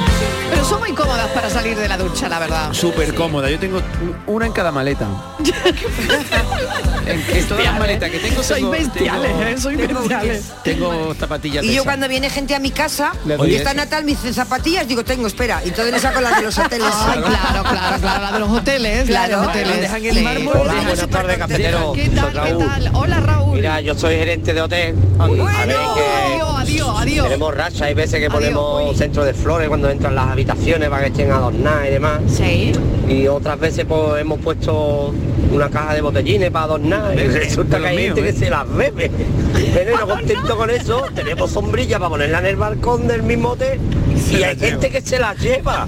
Pero son muy cómodas para salir de la ducha, la verdad. Súper cómoda. Yo tengo una en cada maleta. en, en todas las maletas que tengo Soy tengo- bestiales, tengo- ¿eh? Soy bestiales. Tengo zapatillas Y yo cuando viene gente a mi casa Le doy y está. Natal, me dice zapatillas, digo, tengo, espera. Y entonces le saco las de los hoteles. Ay, claro, claro, claro, la de los hoteles, la de los Claro, hoteles. dejan Sí. mármol. Hola, buenas tardes, cafetero. ¿Qué tal, Qué tal? Hola, Raúl. Mira, yo soy gerente de hotel. A ver que Adiós, adiós, adiós. tenemos racha, hay veces que Adiós, ponemos uy. centro de flores cuando entran las habitaciones para que estén adornadas y demás. Sí. Y otras veces pues hemos puesto una caja de botellines para adornar y resulta que hay los gente que se las bebe. Pero no contento con eso, tenemos sombrillas para ponerla en el balcón del mismo hotel y hay gente que se las lleva.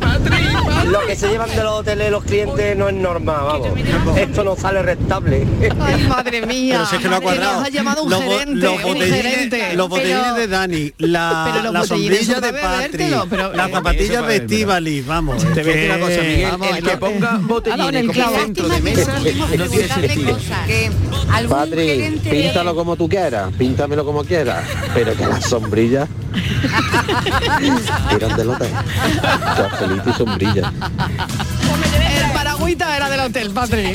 Lo que se llevan de los hoteles los clientes no es normal, vamos. Esto no sale rentable. Ay, madre mía. Pero si es que lo ha nos llamado un Los gerente, botellines, gerente. los botellines Pero- de Dani, la, sombrilla de Patri, las eh, zapatillas de Estivali, vamos. Te voy a decir una cosa, Miguel. Vamos, el que no, ponga eh, botellines el como clavo. centro de mesa no tiene sentido. Que Algún Patri, de- píntalo como tú quieras, píntamelo como quieras, pero que las sombrillas eran del hotel. Cafelito y sombrilla. Era del hotel, Patri.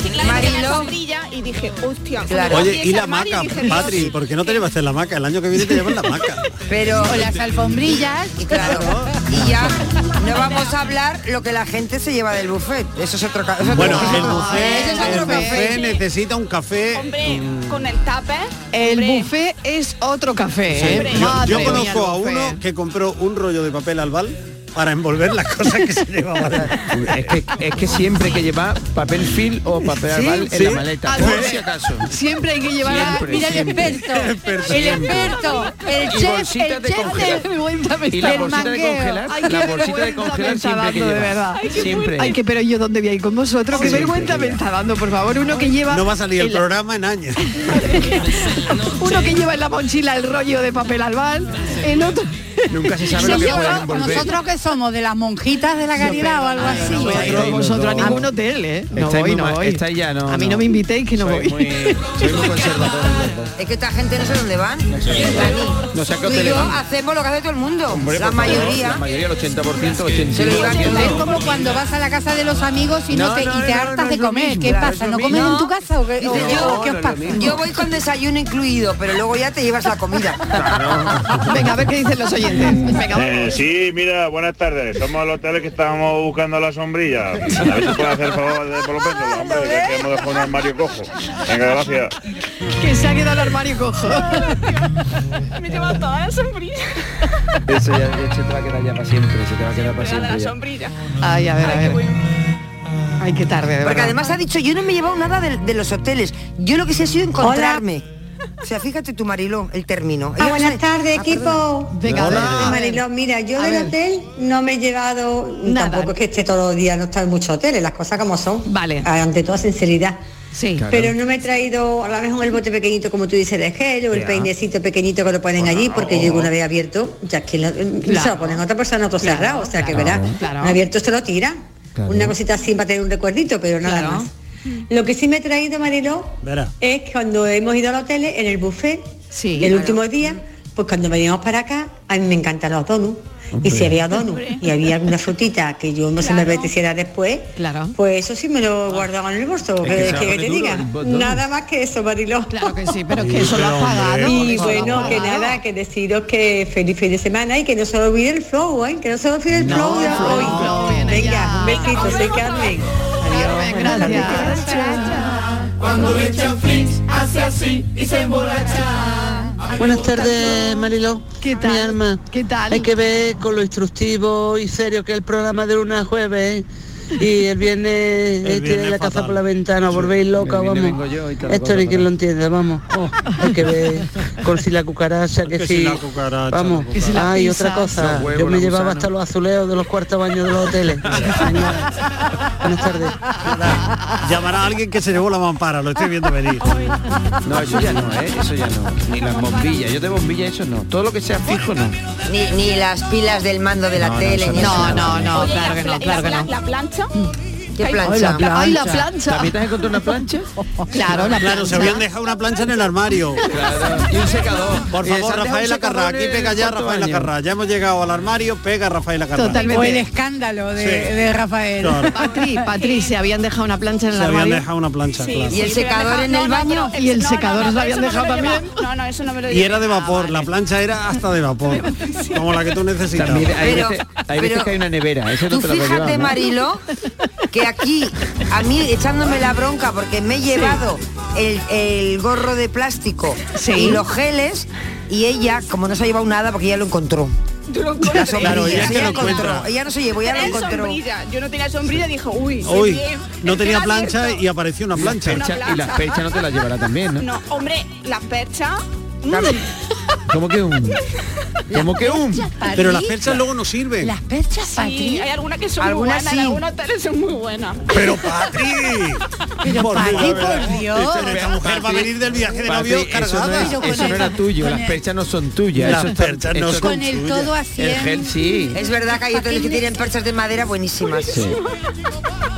Sombrilla y dije, hostia. Claro. Oye, y la maca, dije, Patri, ¿por qué no te llevas en la maca? El año que viene te llevas la maca. Pero o las alfombrillas. y claro, y ya no vamos a hablar lo que la gente se lleva del buffet. Eso es otro ca- eso es otro Bueno, café. el buffet, Ese es otro el café. buffet necesita un café. Hombre, mm, con el tupper. El hombre, buffet es otro café. sí. ¿eh? Yo, conozco a uno que compró un rollo de papel albal para envolver las cosas que se llevaba. Es que, es que siempre hay que llevar papel film o papel Sí, albal en sí. la maleta, por sí. si acaso. Siempre hay que llevar Siempre. Mira el experto. El experto. El chef, el de chef congelar. de- Y la El bolsita de congelar, Ay, la bolsita de congelar siempre hay que dando, de llevar. verdad. Siempre. Ay, que pero yo dónde voy a ir con vosotros, qué Siempre vergüenza me está dando, por favor, uno que lleva No va a salir el programa en años. uno que lleva en la mochila el rollo de papel albal, el otro Nunca se sabe lo que lleva- pueden envolver. Nosotros que somos de las monjitas de la caridad o algo así. No vosotros a ningún hotel, ¿eh? No voy, no voy. estáis ya, no, a mí no, me invitéis que no Soy voy. muy, soy muy conservador. Es que esta gente no sé dónde van. No sé a qué Tú y hotel yo van. hacemos lo que hace todo el mundo. Hombre, la mayoría. La mayoría, el 80%, Se lo llevan 85%. Es como cuando vas a la casa de los amigos y no, te, y te hartas de comer. ¿Qué pasa? ¿No comes en tu casa o qué, os pasa? Yo voy con desayuno incluido, pero luego ya te llevas la comida. Venga, a ver qué dicen los oyentes. Venga, Eh, vamos. sí, mira, buenas tardes. Somos el hotel que estábamos buscando la sombrilla. A ver si puede hacer el favor de por lo menos, hombre, que hemos dejado un armario cojo. Venga, gracias. Que se ha quedado el armario cojo. Me lleva toda la sombrilla. Eso ya eso te va a quedar ya para siempre, se te va a quedar para siempre. la sombrilla. Ay, a ver, a Ay, qué ver. bueno. Ay, qué tarde, de Porque verdad. además ha dicho, yo no me he llevado nada de, de los hoteles. Yo lo que sé ha sido encontrarme. O sea, fíjate tu Mariló, el término. Ah, buenas sabe- tardes, Ah, equipo. Venga, Hola. Mariló, mira, yo A del ver. hotel no me he llevado, Nada. tampoco es que esté todos los días, no está en muchos hoteles, las cosas como son. Vale. Ante toda sinceridad. Sí. Pero no me he traído a lo mejor el bote pequeñito como tú dices de gel o el Ya. peinecito pequeñito que lo ponen allí porque yo una vez abierto ya que lo, se Claro. lo ponen a otra persona otro Claro, cerrado o sea que claro, verás claro. un abierto se lo tira Claro. una cosita así para tener un recuerdito pero nada Claro. más lo que sí me he traído Mariló Verá. es que cuando hemos ido al hotel en el buffet Sí, el claro. último día pues cuando veníamos para acá a mí me encantan los donuts y si había donuts y había alguna frutita que yo no se me apeteciera después Claro. pues eso sí me lo guardaba en el bolso Es que te diga nada más que eso Mariló Claro que sí, pero es Sí, que eso lo has pagado. y bueno, que nada, que deciros que feliz fin de semana y que no se lo olvide el flow, ¿eh? que no se lo olvide el No, flow de hoy. Venga, ya. un besito, soy Carmen. Carmen, gracias. Cuando le echan flis, hace así y se emborracha. Buenas tardes, Mariló. ¿Qué tal? Mi alma. ¿Qué tal? Hay que ver con lo instructivo y serio que es el programa de lunes a jueves. ¿eh? Y el viernes tiene la casa fatal. por la ventana, volvéis loca, vamos. vengo yo Esto ni quien lo entiende, vamos. Hay que ver con si la cucaracha, que, Que si si. la cucaracha, vamos. la Que si otra cosa. Huevos, Yo me llevaba gusana. hasta los azuleos de los cuartos baños de los hoteles. Buenas tardes. Llamará a alguien que se llevó la mampara, lo estoy viendo venir. No, eso ya no, ¿eh? Eso ya no. Ni las bombillas. Yo de bombilla eso no. Todo lo que sea fijo no. Ni, ni las pilas del mando de la No, no, tele, ni no. No, no, no, claro la que no, claro que la, no. la plancha. 嗯。¿Qué Ay, plancha? la Ay, la plancha. ¿También te has encontrado una plancha? Claro, la Claro, se plancha. habían dejado una plancha en el armario. Claro. Y un secador. Por se favor, Rafael secador aquí pega ya Rafael baño. Acarra. Ya hemos llegado al armario, pega Rafael Acarra. Totalmente. O el escándalo de, Sí. de Rafael. Claro. Patri, Patri, se habían dejado una plancha en el Se habían armario. dejado una plancha, Sí, claro. ¿Y el secador en el baño? Y el secador no, habían dejado también. No, no, eso no me lo Y era de vapor, la plancha era hasta de vapor, como la que tú necesitas. También hay, veces, que hay una nevera. Eso no te fíjate. Marilo, que aquí, a mí echándome la bronca porque me he llevado el, el gorro de plástico Sí. y los geles y ella, como no se ha llevado nada porque ella lo encontró. Tú lo La encuentras. sombrilla, Claro, ella lo encontró. Ella no se llevó, ella lo Tenía encontró. sombrilla. Yo no tenía sombrilla, dijo, uy, qué Uy, bien. no tenía plancha abierto. y apareció una plancha. Una y las perchas no te las llevará también, ¿no? No, hombre, las perchas. ¿Cómo que un? ¿Cómo que un? Pero las perchas luego no sirven. Las perchas, Sí, Patri. hay algunas que son Algunas muy buenas, sí. en algunos hoteles son muy buenas. Pero Patri. Pero Por Patri, Dios, por Dios. Pero esta mujer va a venir del viaje de Patri, novios eso no, cargada. con eso no era tuyo, las perchas no son tuyas. Las perchas no son Con el tuyas. todo a 100. El gel sí. Es verdad que hay hoteles que tienen perchas de madera buenísimas. Sí.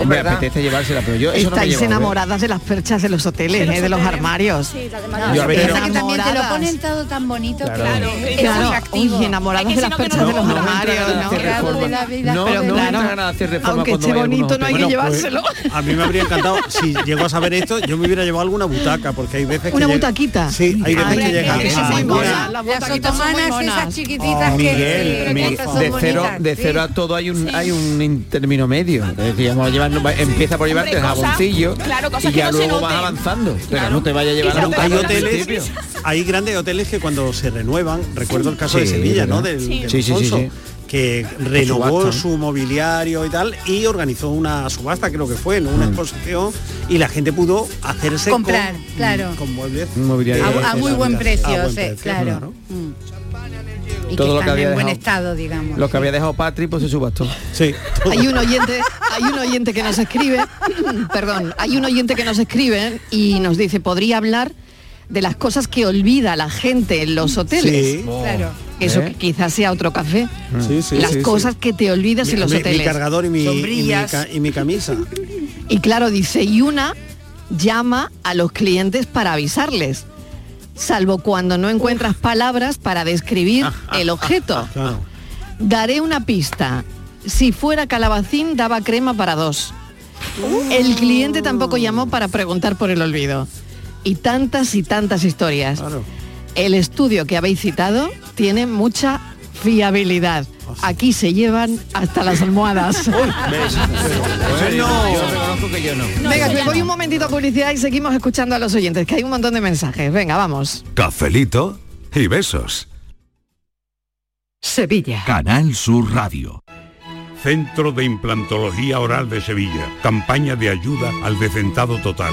Hombre, verdad. apetece llevársela, pero yo eso no me Estáis llevo. enamoradas de las perchas de los hoteles, eh, de los armarios. Sí, las de No, madera. Yo a ver, pero que también te lo. Ponen todo tan bonito Claro. Claro, es Claro, enamorados de las perchas no- de los armarios, ¿no? hacer Claro, reforma. de la vida, No, pero no me claro, entra ganas de hacer reforma aunque cuando esté hay algunos bonito, no hay que hoteles. Bueno, pues, llevárselo. a mí me habría encantado, si llego a saber esto, yo me hubiera llevado alguna butaca, porque hay veces que Una butaquita. Sí, hay veces Ay, que llega. que son muy mira, monas, las otomanas esas chiquititas que... Miguel, de cero, de cero a todo hay un hay un in- término medio. Empieza por llevarte el jaboncillo y ya luego vas avanzando. Pero no te vaya a llevar a un hay al hoteles, principio. hay grandes hoteles que cuando se renuevan, recuerdo el caso de Sevilla, ¿no? Del, Sí. del Sí, sí, sí, Alfonso, sí. que renovó subasta, su mobiliario y tal y organizó una subasta, creo que fue, ¿no? una Mm. exposición y la gente pudo hacerse Comprar, con, claro. con muebles Un mobiliario de- A, a muy de buen precio, A buen sí, precio, claro. Mm. Y Todo que lo que había en buen dejado. estado, digamos. Lo que había dejado Patri pues se subastó. Sí. Hay un oyente, hay un oyente que nos escribe, perdón, hay un oyente que nos escribe y nos dice, podría hablar de las cosas que olvida la gente en los hoteles. Sí. Claro. Eso ¿Eh? que quizás sea otro café. Sí, sí, las sí, sí. cosas que te olvidas Mi, en los mi- mi hoteles. cargador y mi, y mi Sombrillas. ca- y mi camisa. Y claro, dice, y una llama a los clientes para avisarles, salvo cuando no encuentras palabras para describir el objeto. Claro. Daré una pista. Si fuera calabacín, daba crema para dos. El cliente tampoco llamó para preguntar por el olvido. Y tantas y tantas historias. Claro. El estudio que habéis citado tiene mucha fiabilidad. Aquí se llevan hasta las almohadas. Bueno, yo reconozco que yo no. Venga, que voy un momentito a publicidad y seguimos escuchando a los oyentes, que hay un montón de mensajes. Venga, vamos. Cafelito y besos. Sevilla. Canal Sur Radio. Centro de Implantología Oral de Sevilla. Campaña de ayuda al decentado total.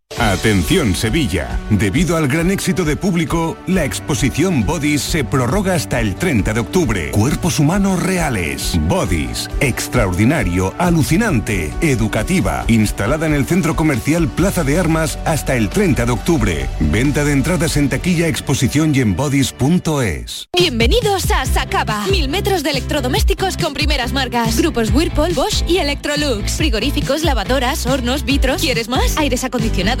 Atención Sevilla. Debido al gran éxito de público, la exposición Bodies se prorroga hasta el 30 de octubre. Cuerpos humanos reales. Bodies. Extraordinario, alucinante, educativa. Instalada en el centro comercial Plaza de Armas hasta el 30 de octubre. Venta de entradas en taquilla, exposición y en bodies.es. Bienvenidos a Sacaba. Mil metros de electrodomésticos con primeras marcas. Grupos Whirlpool, Bosch y Electrolux. Frigoríficos, lavadoras, hornos, vitros. ¿Quieres más? Aires acondicionados,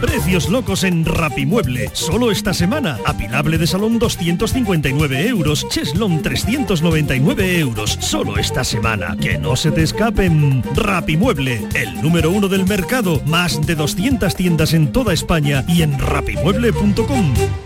Precios locos en Rapimueble. Solo esta semana. Apilable de salón 259 euros. Cheslon 399 euros. Solo esta semana. Que no se te escapen. Rapimueble. El número uno del mercado. Más de 200 tiendas en toda España y en rapimueble.com.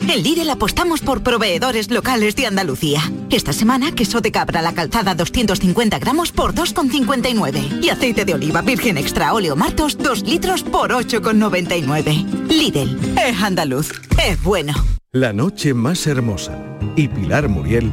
En Lidl apostamos por proveedores locales de Andalucía. Esta semana, queso de cabra la calzada 250 gramos por 2,59. Y aceite de oliva virgen extra óleo martos 2 litros por 8,99. Lidl, es andaluz, es bueno. La noche más hermosa y Pilar Muriel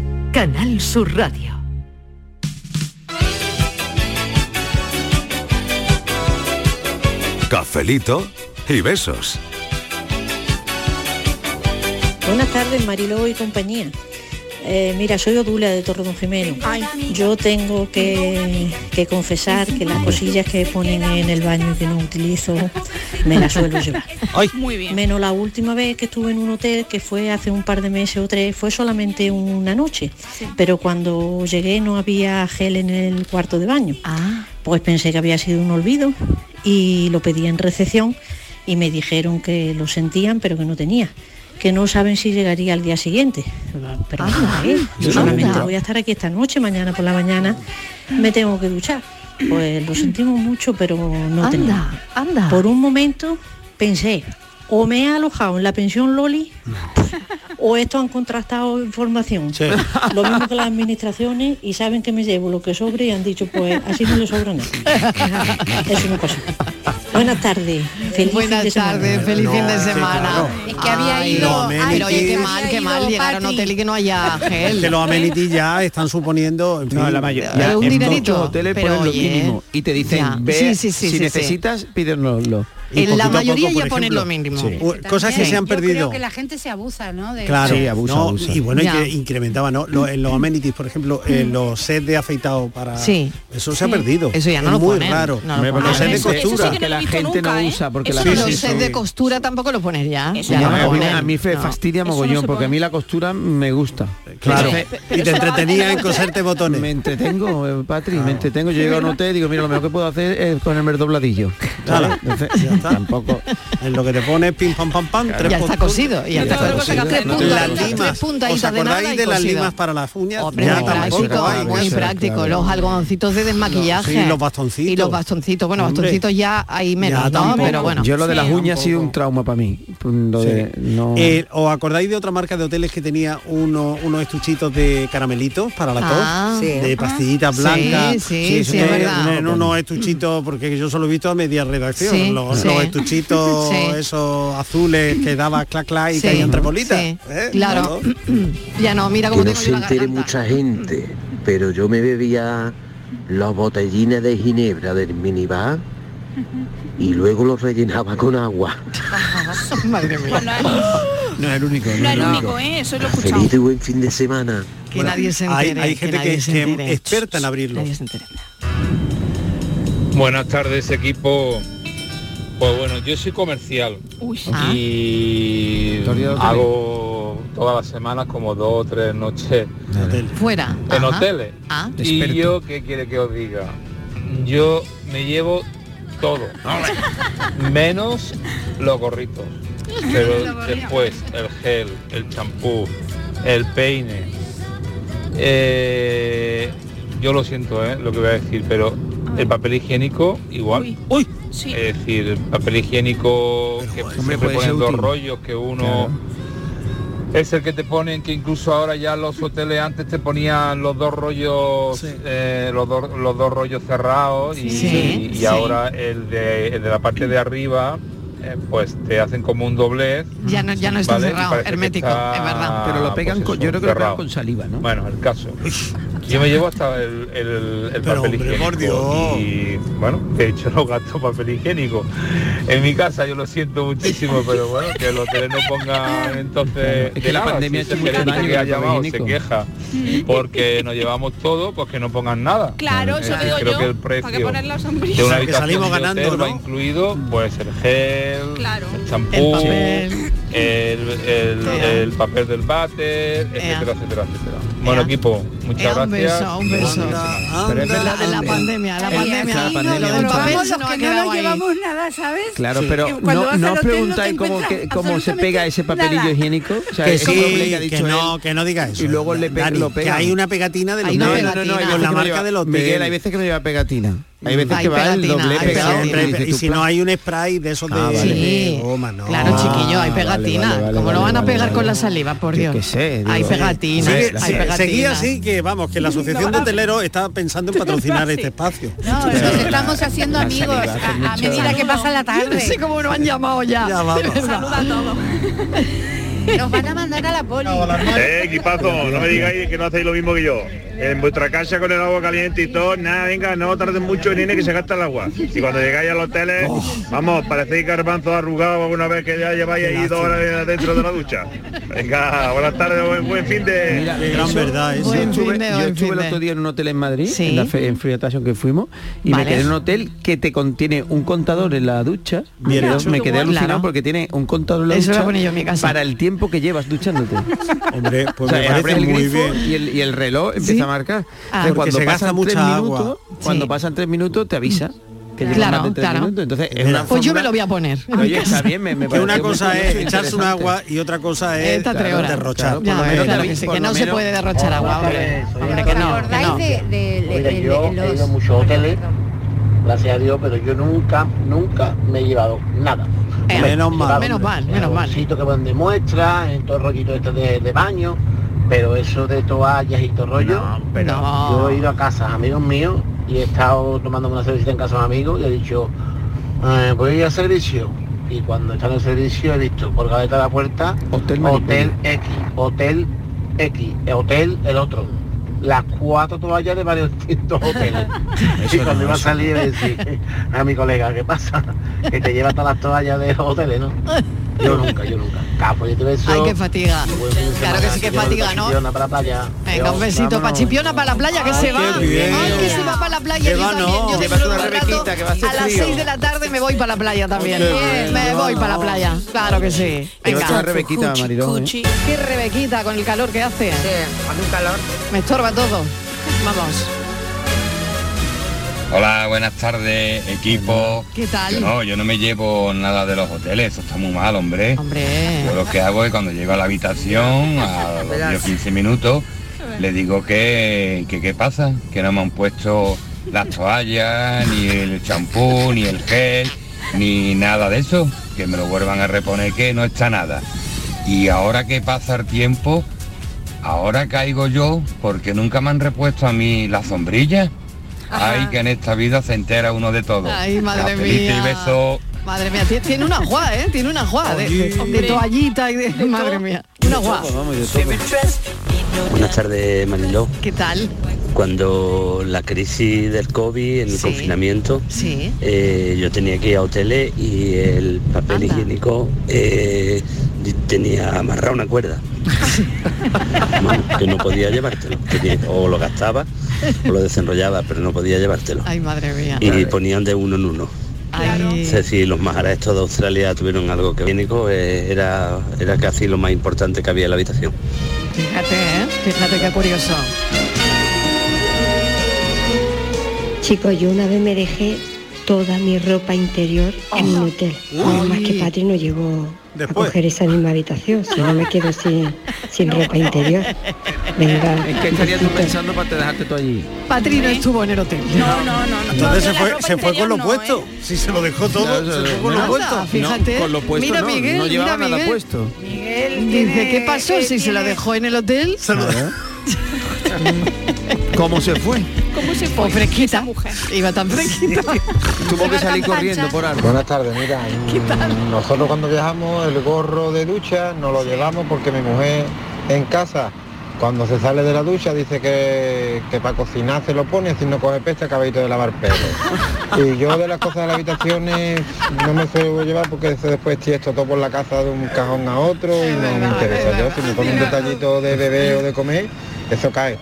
Canal Sur Radio. Cafelito y besos. Buenas tardes, Mariló y compañía. Eh, mira, soy Odula de Torredón Jimeno. Yo tengo que, que confesar que las cosillas que ponen en el baño que no utilizo me las suelo llevar. Muy bien. Menos la última vez que estuve en un hotel, que fue hace un par de meses o tres, fue solamente una noche. Pero cuando llegué no había gel en el cuarto de baño. Pues pensé que había sido un olvido y lo pedí en recepción y me dijeron que lo sentían pero que no tenía que no saben si llegaría al día siguiente. Pero ¿eh? yo solamente Anda. voy a estar aquí esta noche, mañana por la mañana me tengo que duchar. Pues lo sentimos mucho, pero no tenía. Anda. Por un momento pensé, o me he alojado en la pensión Loli, o esto han contrastado información. Sí. Lo mismo que las administraciones y saben que me llevo lo que sobre y han dicho, pues así no le sobra nada. Es una cosa. Buenas tardes. Feliz Buenas fin de semana. tardes, feliz fin de semana. Es que había Ay, ido- pero oye, qué mal, qué mal llegar a un hotel y que no haya gel. que los amenities ya están suponiendo en No, fin, la mayoría. Eh, un en dinerito, muchos hoteles pero ponen lo oye, mínimo y te dicen, ya. ve, Sí, sí, sí, si sí, necesitas, pídenoslo. En la mayoría poco, ya ponen ejemplo, lo mínimo. sí. Cosas que se han Yo creo perdido. que la gente se abusa, ¿no? De- Claro, Sí, abusa, no, abusa. y bueno, y Ya. que incrementaba, ¿no? Lo- en los amenities, por ejemplo, en los sets de afeitado para... Sí. Eso se ha perdido. Eso ya no es lo muy ponen, raro. no lo. Los sets de costura. que que la gente no usa porque la los sí, sets de costura tampoco lo pones ya. Sí, ya no a, lo mí, ponen. a mí me No. fastidia mogollón porque a mí la costura me gusta. Claro. Y te entretenía en coserte botones. Me entretengo, eh, Patri, me entretengo. Yo llego a un hotel y digo, mira, lo mejor que puedo hacer es ponerme el dobladillo. Claro. Tampoco. En lo que te pones pim pam pam pam, tres Ya está cosido, ya está cosido. Tres ¿Os de nada acordáis y de las limas para las uñas? Hombre, Ya muy práctico, hay, muy eso, práctico. claro. Los algodoncitos de desmaquillaje. Sí, los bastoncitos. Y los bastoncitos. Bueno, Hombre. bastoncitos ya hay ahí menos, Ya, ¿no? Pero bueno. Yo lo de las uñas ha sido un trauma para mí. Lo de- no- Eh, ¿Os acordáis de otra marca de hoteles que tenía uno- unos estuchitos de caramelitos para la tos? Ah. Sí. De pastillitas Sí, blancas. sí, verdad. tienen unos estuchitos, porque yo solo he visto a media redacción. Los. Los estuchitos Sí. esos azules que daba clac clac y Sí, caían tres bolitas. sí, ¿eh? Claro. ya no, mira cómo que no se entere mucha gente, pero yo me bebía los botellines de ginebra del minibar y luego los rellenaba con agua. Madre mía. No es el único. No es el único, ¿eh? Eso lo he escuchado. Feliz y buen fin de semana. Que Bueno, nadie se entere. hay gente que- entere. experta en abrirlo. Nadie se entere. Buenas tardes equipo. Pues bueno, yo soy comercial Ah. y hoteles. hago todas las semanas como dos o tres noches Fuera. en Ajá. hoteles. Ah. Y yo, ¿qué quiere que os diga? Yo me llevo todo, menos los gorritos. Pero después el gel, el champú, el peine. eh, yo lo siento, ¿eh? lo que voy a decir, pero el papel higiénico igual. Uy. Es decir, el papel higiénico que siempre puede ser ponen dos útil. rollos que uno es el que te ponen que incluso ahora ya los hoteles antes te ponían los dos rollos eh, los, dos, los dos rollos cerrados y, Sí, y sí. ahora el de, el de la parte de arriba eh, pues te hacen como un doblez Ya no, ya no está cerrado, hermético, está, es verdad. Pero lo pegan pues con, eso, yo creo que lo pegan con saliva, ¿no? Bueno, el caso. Yo me llevo hasta el, el- el Pero, papel hombre, higiénico. por Dios. Y bueno, de hecho no gasto papel higiénico. En mi casa yo lo siento muchísimo, pero bueno, que los hoteles no pongan entonces. Es que de la nada. pandemia Si ha ese hecho mucho daño que ha llamado se queja porque nos llevamos todo, pues que no pongan nada. Claro, eso decir, digo creo yo. que el ¿Para qué precio poner la de una que habitación salimos de ganando, hotel va ¿no? incluido pues el gel, Claro. el champú, El papel. El, el- el papel del váter, etcétera, etcétera, etcétera. Bueno equipo, muchas Ea, un gracias. beso, un beso. Pero es verdad, La, la pandemia, la pandemia. la pandemia Lo del papel los que no nos llevamos nada, ¿sabes? Claro, Sí. pero no, no os preguntáis cómo, cómo se pega ese papelillo nada. higiénico. O sea, Que sí, no, que no diga eso. Y luego le pe- Dani, lo que pegan. hay una pegatina No, no, no, con veces la marca del hotel. Miguel, hay veces que me lleva pegatina. Hay veces Hay que va el doble hay pegado. pegatina. y si no hay un spray de esos de, Ah, vale. de Sí. goma, ¿no? Claro, chiquillo, hay pegatina. vale, vale, Como no vale, van a pegar vale. con la saliva, por Yo Dios. qué sé, hay digo, pegatina, hay pegatina. seguía así que vamos, que la Asociación de Hoteleros está pensando en patrocinar este espacio. No, nos estamos haciendo amigos a, medida que pasa la Yo no tarde. sé cómo nos han llamado ya. Ya vamos. Saluda a todos. Nos van a mandar a la poli. Eh, equipazo, no me digáis que no hacéis lo mismo que yo. En vuestra casa con el agua caliente y todo, nada, venga, no tarden mucho, nene, que se gasta el agua. Y cuando llegáis a los hoteles, vamos, parecéis garbanzos arrugados alguna vez que ya lleváis ahí dos horas dentro de la ducha. Venga, buenas tardes, buen, buen fin de... Mira, gran eso- verdad eso. Yo estuve, fin de, yo estuve fin el otro día en un hotel en Madrid, Sí. en la fe- en Free que fuimos, y Vale. me quedé en un hotel que te contiene un contador en la ducha. Hecho. me quedé Claro. alucinado porque tiene un contador en la Eso lo ducha ponía yo en mi casa. para el tiempo que llevas duchándote. Hombre, pues o sea, me abre parece el muy grifo bien. y el, y el reloj empieza Sí. a marcar. Ah. Cuando se gasta pasan mucha tres agua. minutos, cuando Sí. pasan tres minutos te avisa que Claro, minutos. Entonces es una Pues yo me lo voy a poner. Oye, está bien, me, me Que una cosa es echarse un agua y otra cosa es horas. derrochar. Claro, Ya, menos que sí, no se puede derrochar agua, hombre. Hombre, que no, que ¿Acordáis no. de, de- de- Mira, de- yo he ido a los... muchos hoteles, gracias a Dios, pero yo nunca, nunca me he llevado nada. Eh, menos mal, menos mal, menos mal. bolsito que van de muestra, en todo el rollito este de, de baño, pero eso de toallas y todo rollo, No. yo he ido a casas, amigos míos, y he estado tomando una cervecita en casa de un amigo y he dicho, eh, voy a ir al servicio. Y cuando está en el servicio he visto por gaveta de la puerta, Hotel Hotel X, Hotel X, Hotel el otro. Las cuatro toallas de varios distintos hoteles. y no, cuando iba a eso salir le decía a mi colega, ¿qué pasa? Que te lleva todas las toallas de los hoteles, ¿no? Yo nunca, yo nunca. Capo, yo te beso. Ay, qué fatiga. Claro que sí que fatiga, ¿no? Chipiona, para la playa. Venga, un besito para. Chipiona, para la playa, que se va. Ay, que se va para la playa. Que yo va, también. Llévate una rebequita, que va a hacer A las frío. 6 de la tarde me voy para la playa también. Me voy para la playa. Claro que sí. Llévate una Venga. rebequita. ¿eh? Qué rebequita con el calor que hace. Sí, hace un calor. Me estorba todo. Vamos. Hola, buenas tardes, equipo. ¿Qué tal? Yo no, yo no me llevo nada de los hoteles, eso está muy mal, hombre. Hombre. Yo lo que hago es cuando llego a la habitación, a los 10 o 15 minutos, le digo que, que qué pasa, que no me han puesto las toallas, ni el champú, ni el gel, ni nada de eso, que me lo vuelvan a reponer que no está nada. Y ahora que pasa el tiempo, ahora caigo yo porque nunca me han repuesto a mí la sombrilla. Ajá. Ay, que en esta vida se entera uno de todo. Ay, madre Cafelito y mía. beso. Madre mía, tie- tiene una ajuá, ¿eh? Tiene una ajuá de, de- de Hombre. toallita y de... Madre mía, una ajuá. Buenas tardes, Mariló. ¿Qué tal? Cuando la crisis del COVID, el Sí. confinamiento, Sí. eh, yo tenía que ir a hoteles y el papel higiénico eh, tenía amarrado una cuerda. Que no podía llevártelo. Tenía- o lo gastaba o lo desenrollaba, pero no podía llevártelo. Ay, madre mía. Y ponían de uno en uno. Ay. O sea, si los majaras estos de Australia tuvieron algo que higiénico, eh, era, era casi lo más importante que había en la habitación. Fíjate, ¿eh? Fíjate qué curioso. Chicos, yo una vez me dejé toda mi ropa interior en un hotel. Nada más que Patri no llegó a coger esa misma habitación, si no me quedo sin, sin ropa interior. Venga. ¿En qué estarías tú pensando para te dejarte tú allí? Patri no estuvo en el hotel. No, no, no. no. Entonces No, se la fue, se fue con lo no, puesto. ¿eh? Si se lo dejó todo, No, se fue con lo no, puesto. fíjate. con lo puesto mira, no, Miguel, no llevaba mira, nada Miguel. puesto. Dice, ¿qué pasó si se lo dejó en el hotel? ¿Cómo se fue? ¿Cómo se fue? fresquita. Iba tan fresquita. Tuvo que salir corriendo por algo. Buenas tardes, mira, mm, nosotros cuando viajamos el gorro de ducha nos lo llevamos porque mi mujer en casa cuando se sale de la ducha dice que, que para cocinar se lo pone, si no coge peste acabadito de lavar pelo. Y yo de las cosas de las habitaciones no me suelo llevar porque eso después esto todo por la casa de un cajón a otro y no me interesa. Yo si me pongo un detallito de bebé o de comer, eso cae.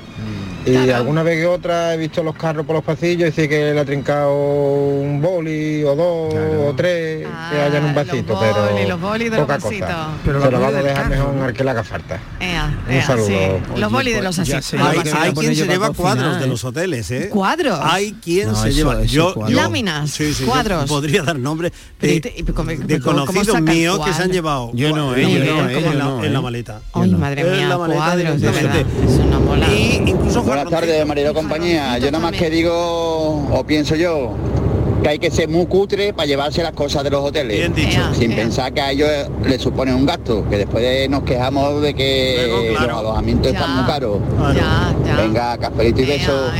Y alguna vez que otra he visto los carros por los pasillos y sí que le ha trincado un boli o dos o tres que hayan un vasito, boli, pero los boli de los poca vasitos. cosa. Pero Se la lo vamos a dejar carro. mejor al que le haga falta. Ea, Un ea, saludo. sí. Oye, Los boli de pues, los asientos. los Hay, hay quien se lleva cuadros de ¿eh? los hoteles, ¿eh? ¿Cuadros? Hay quien No, se eso- lleva. eso yo, cuadros. yo- Láminas, sí, sí, yo cuadros. podría dar nombres de, cómo- de conocidos míos que se han llevado. Yo no, eh, en yo la- no, en eh, yo la- no, en la eh. maleta. Ay, madre En mía, la cuadros, de los verdad. Eso no mola. Y incluso Buenas tardes, Marido Compañía. Yo nada más que digo, o pienso yo, que hay que ser muy cutre para llevarse las cosas de los hoteles. Bien dicho. Sin ea. pensar que a ellos les supone un gasto, que después nos quejamos de que Luego, claro. los alojamientos Ya. están muy caros. Ya, ya. Venga, cafelito y beso.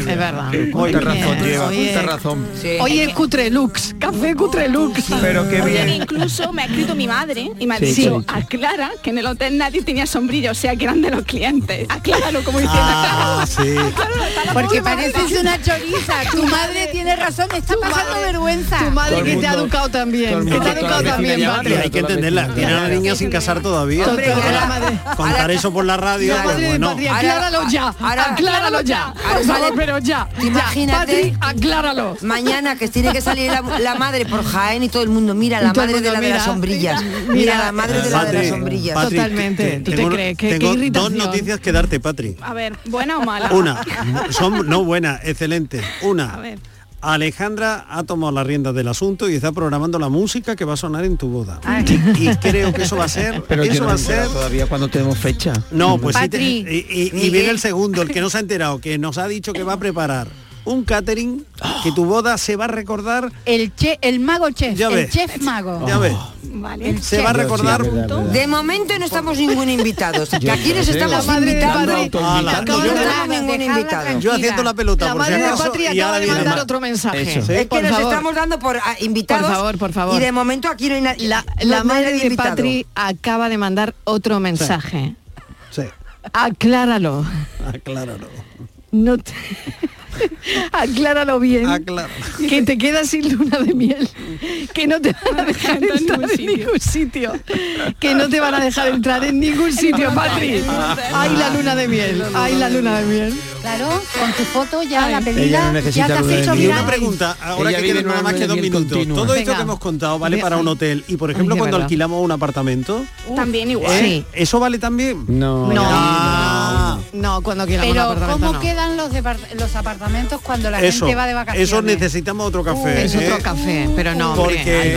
Es verdad. Cuánta razón Oye, lleva, oye, razón. Oye, es Cutrelux, café Cutrelux. Pero qué Oye, que bien. incluso me ha escrito mi madre y me ha Sí, dicho, sí. aclara que en el hotel nadie tenía sombrilla, o sea que eran de los clientes. Acláralo como diciendo. Ah, sí. Porque pareces una choriza. Tu madre tiene razón, me está pasando vergüenza. Tu madre Todo que te ha educado también. Que te ha educado también, Patri. Hay que entenderla. Tiene a la niña sin casar todavía. Madre- Contar eso por la radio, madre acláralo ya. acláralo ya. Por favor, pero ya. Te Ya, imagínate- acláralo. Mañana que tiene que salir la, madre por Jaén y todo el mundo, mira la madre de la de las sombrillas. mira, la madre de la de las sombrillas. Totalmente. te- ¿Tú te tengo- crees? ¿Qué- qué tengo dos noticias que darte, Patri. A ver, ¿buena o mala? Una, son no buenas, excelentes. A Una, ver. Alejandra ha tomado las riendas del asunto y está programando la música que va a sonar en tu boda. Ah. Y, y creo que eso va a ser, Pero yo eso no va a ser. todavía cuando tenemos fecha. No, pues sí, te- y- y viene el segundo, el que no se ha enterado, que nos ha dicho que va a preparar un catering que tu boda se va a recordar, El, che, el mago chef, Ya el ves. chef mago. ya ves, Vale. se va a recordar. De momento no estamos ningún invitados. Que aquí les sé, estamos la madre de invitando. Yo- de No Dejadla invitado. Yo haciendo la pelota, La por si madre de acaso, Patri y acaba de mandar Ma- otro mensaje. Eso. Sí. Es que Por nos favor. estamos dando por ah, invitados. Por favor, por favor. Y de momento aquí no hay nadie. La, la madre de invitado. Patri acaba de mandar otro mensaje. Sí, Acláralo. acláralo. No te... Acláralo bien. Acláralo. Que te quedas sin luna de miel. Que no te van a dejar entrar en ningún sitio. Que no te van a dejar entrar en ningún sitio, Patri. Ay, la luna de miel. Ay, la luna de miel. Claro, con tu foto ya la pedida, no necesita ya te has hecho Y una pregunta, ahora Ella que quedan nada más que dos minutos. continua. Todo esto Venga. que hemos contado vale para un hotel. Y por ejemplo, Ay, cuando verdad. alquilamos un apartamento, También igual. ¿eh? Sí. ¿eso vale también? No. No, Ah. no, cuando quieras un Pero apartamento, ¿cómo no. quedan los, los apartamentos cuando la Eso, gente va de vacaciones? eso necesitamos otro café. Es ¿eh? otro café, pero no, hombre, Porque hay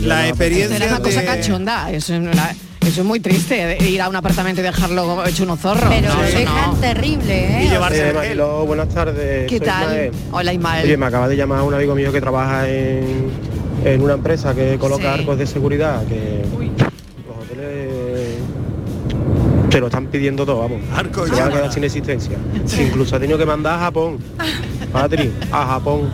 que- la experiencia Será una cosa de- cachonda. Eso no la- Eso es muy triste, ir a un apartamento y dejarlo hecho unos zorros. Pero No, no. terrible, ¿eh? llevarse Eh, Mariló, buenas tardes. ¿Qué soy tal? Ismael. Hola Ismael. Oye, me acaba de llamar un amigo mío que trabaja en, en una empresa que coloca Sí. arcos de seguridad, que hoteles se lo están pidiendo todo, vamos. Arcos se van a quedar sin existencia. Incluso ha tenido que mandar a Japón. Patri, a Japón.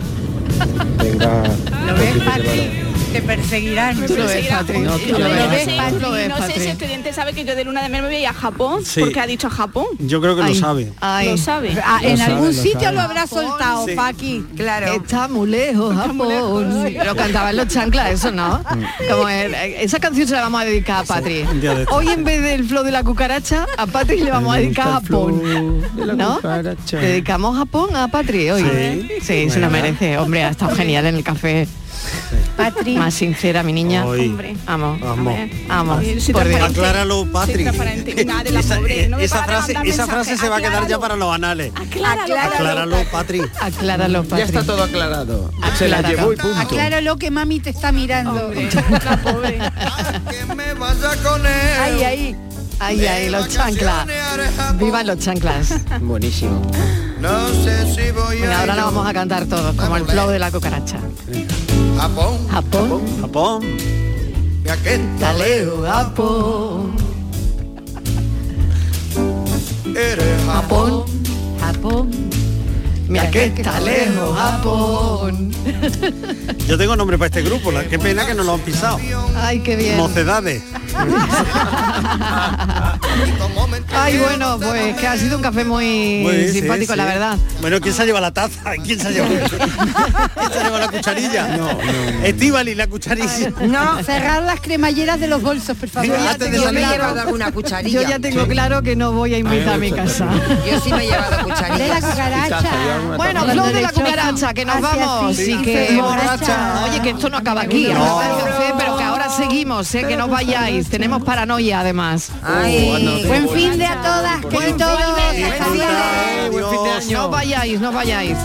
Venga. ¿Lo ves, Patri? Te perseguirán. Tú lo ves, Patri. No, lo Sí, sé si este diente sabe que yo de luna de miel me voy a Japón, Sí. porque ha dicho Japón. Yo creo que lo sabe. ay. Lo sabe. Ah, en Lo algún sabe, sitio lo habrá soltado, Sí. Paqui. Claro. Está muy lejos, Japón. Lo cantaban los chanclas, eso no. Como el- esa canción se la vamos a dedicar a Patri. Hoy en vez del flow de la cucaracha, a Patri le vamos a dedicar a Japón. ¿No? Le dedicamos Japón a Patri hoy. Sí. Sí, se lo merece. Hombre, ha estado genial en el café. Patri. Más sincera, mi niña. Hoy. Hombre. Amo. Vamos. Amo. Ay, soy Por Dios. transparente. Acláralo, Patri. Esa no me esa frase, esa frase se va a quedar ya Acláralo. para los anales. Acláralo, Acláralo. Acláralo, Patri. Acláralo, Patri. Ya está todo aclarado. Se la Acláralo. llevó y punto. Acláralo que mami te está mirando. La pobre. Ay, ahí. Ay, ay, los chanclas. Vivan los chanclas. Buenísimo. Venga, ahora la vamos a cantar todos, como el flow de la cucaracha. Japón, Japón, Japón. lejos, Japón. eres Japón, Japón. Mira que está lejos, Japón. Yo tengo nombre para este grupo, la- qué pena que no lo han pisado. Ay, qué bien. Mocedades. Ay, bueno, pues que ha sido un café muy, Muy, sí, simpático, sí. la verdad. Bueno, ¿quién se ha llevado la taza? ¿Quién se ha llevado, ¿Quién se ha llevado la cucharilla? No, no. Estíbali, la cucharilla. No, cerrar las cremalleras de los bolsos, por favor. Yo ya Antes de tengo yo me alguna cucharilla. Yo ya tengo claro que no voy a invitar a mi casa. Yo sí me he llevado De la cucharillas. Cucaracha. Bueno, Cuando flow de la cucaracha, que nos vamos. así, Sí y que se emborracha. Oye, que esto no acaba aquí. No. pero que ahora seguimos, ¿eh? que no vayáis. Tenemos paranoia además. Ay, Buen fin de a todas, que todos. hasta luego. Buen fin de año. No vayáis, no vayáis.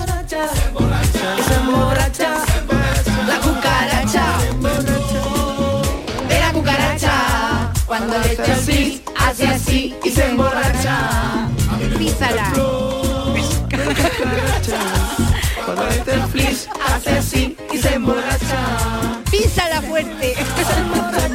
La cucaracha. De la cucaracha. Cuando le echa así, hace así y se emborracha. Písala. Cuando entra el flish, hace así y se emborracha. Písala fuerte.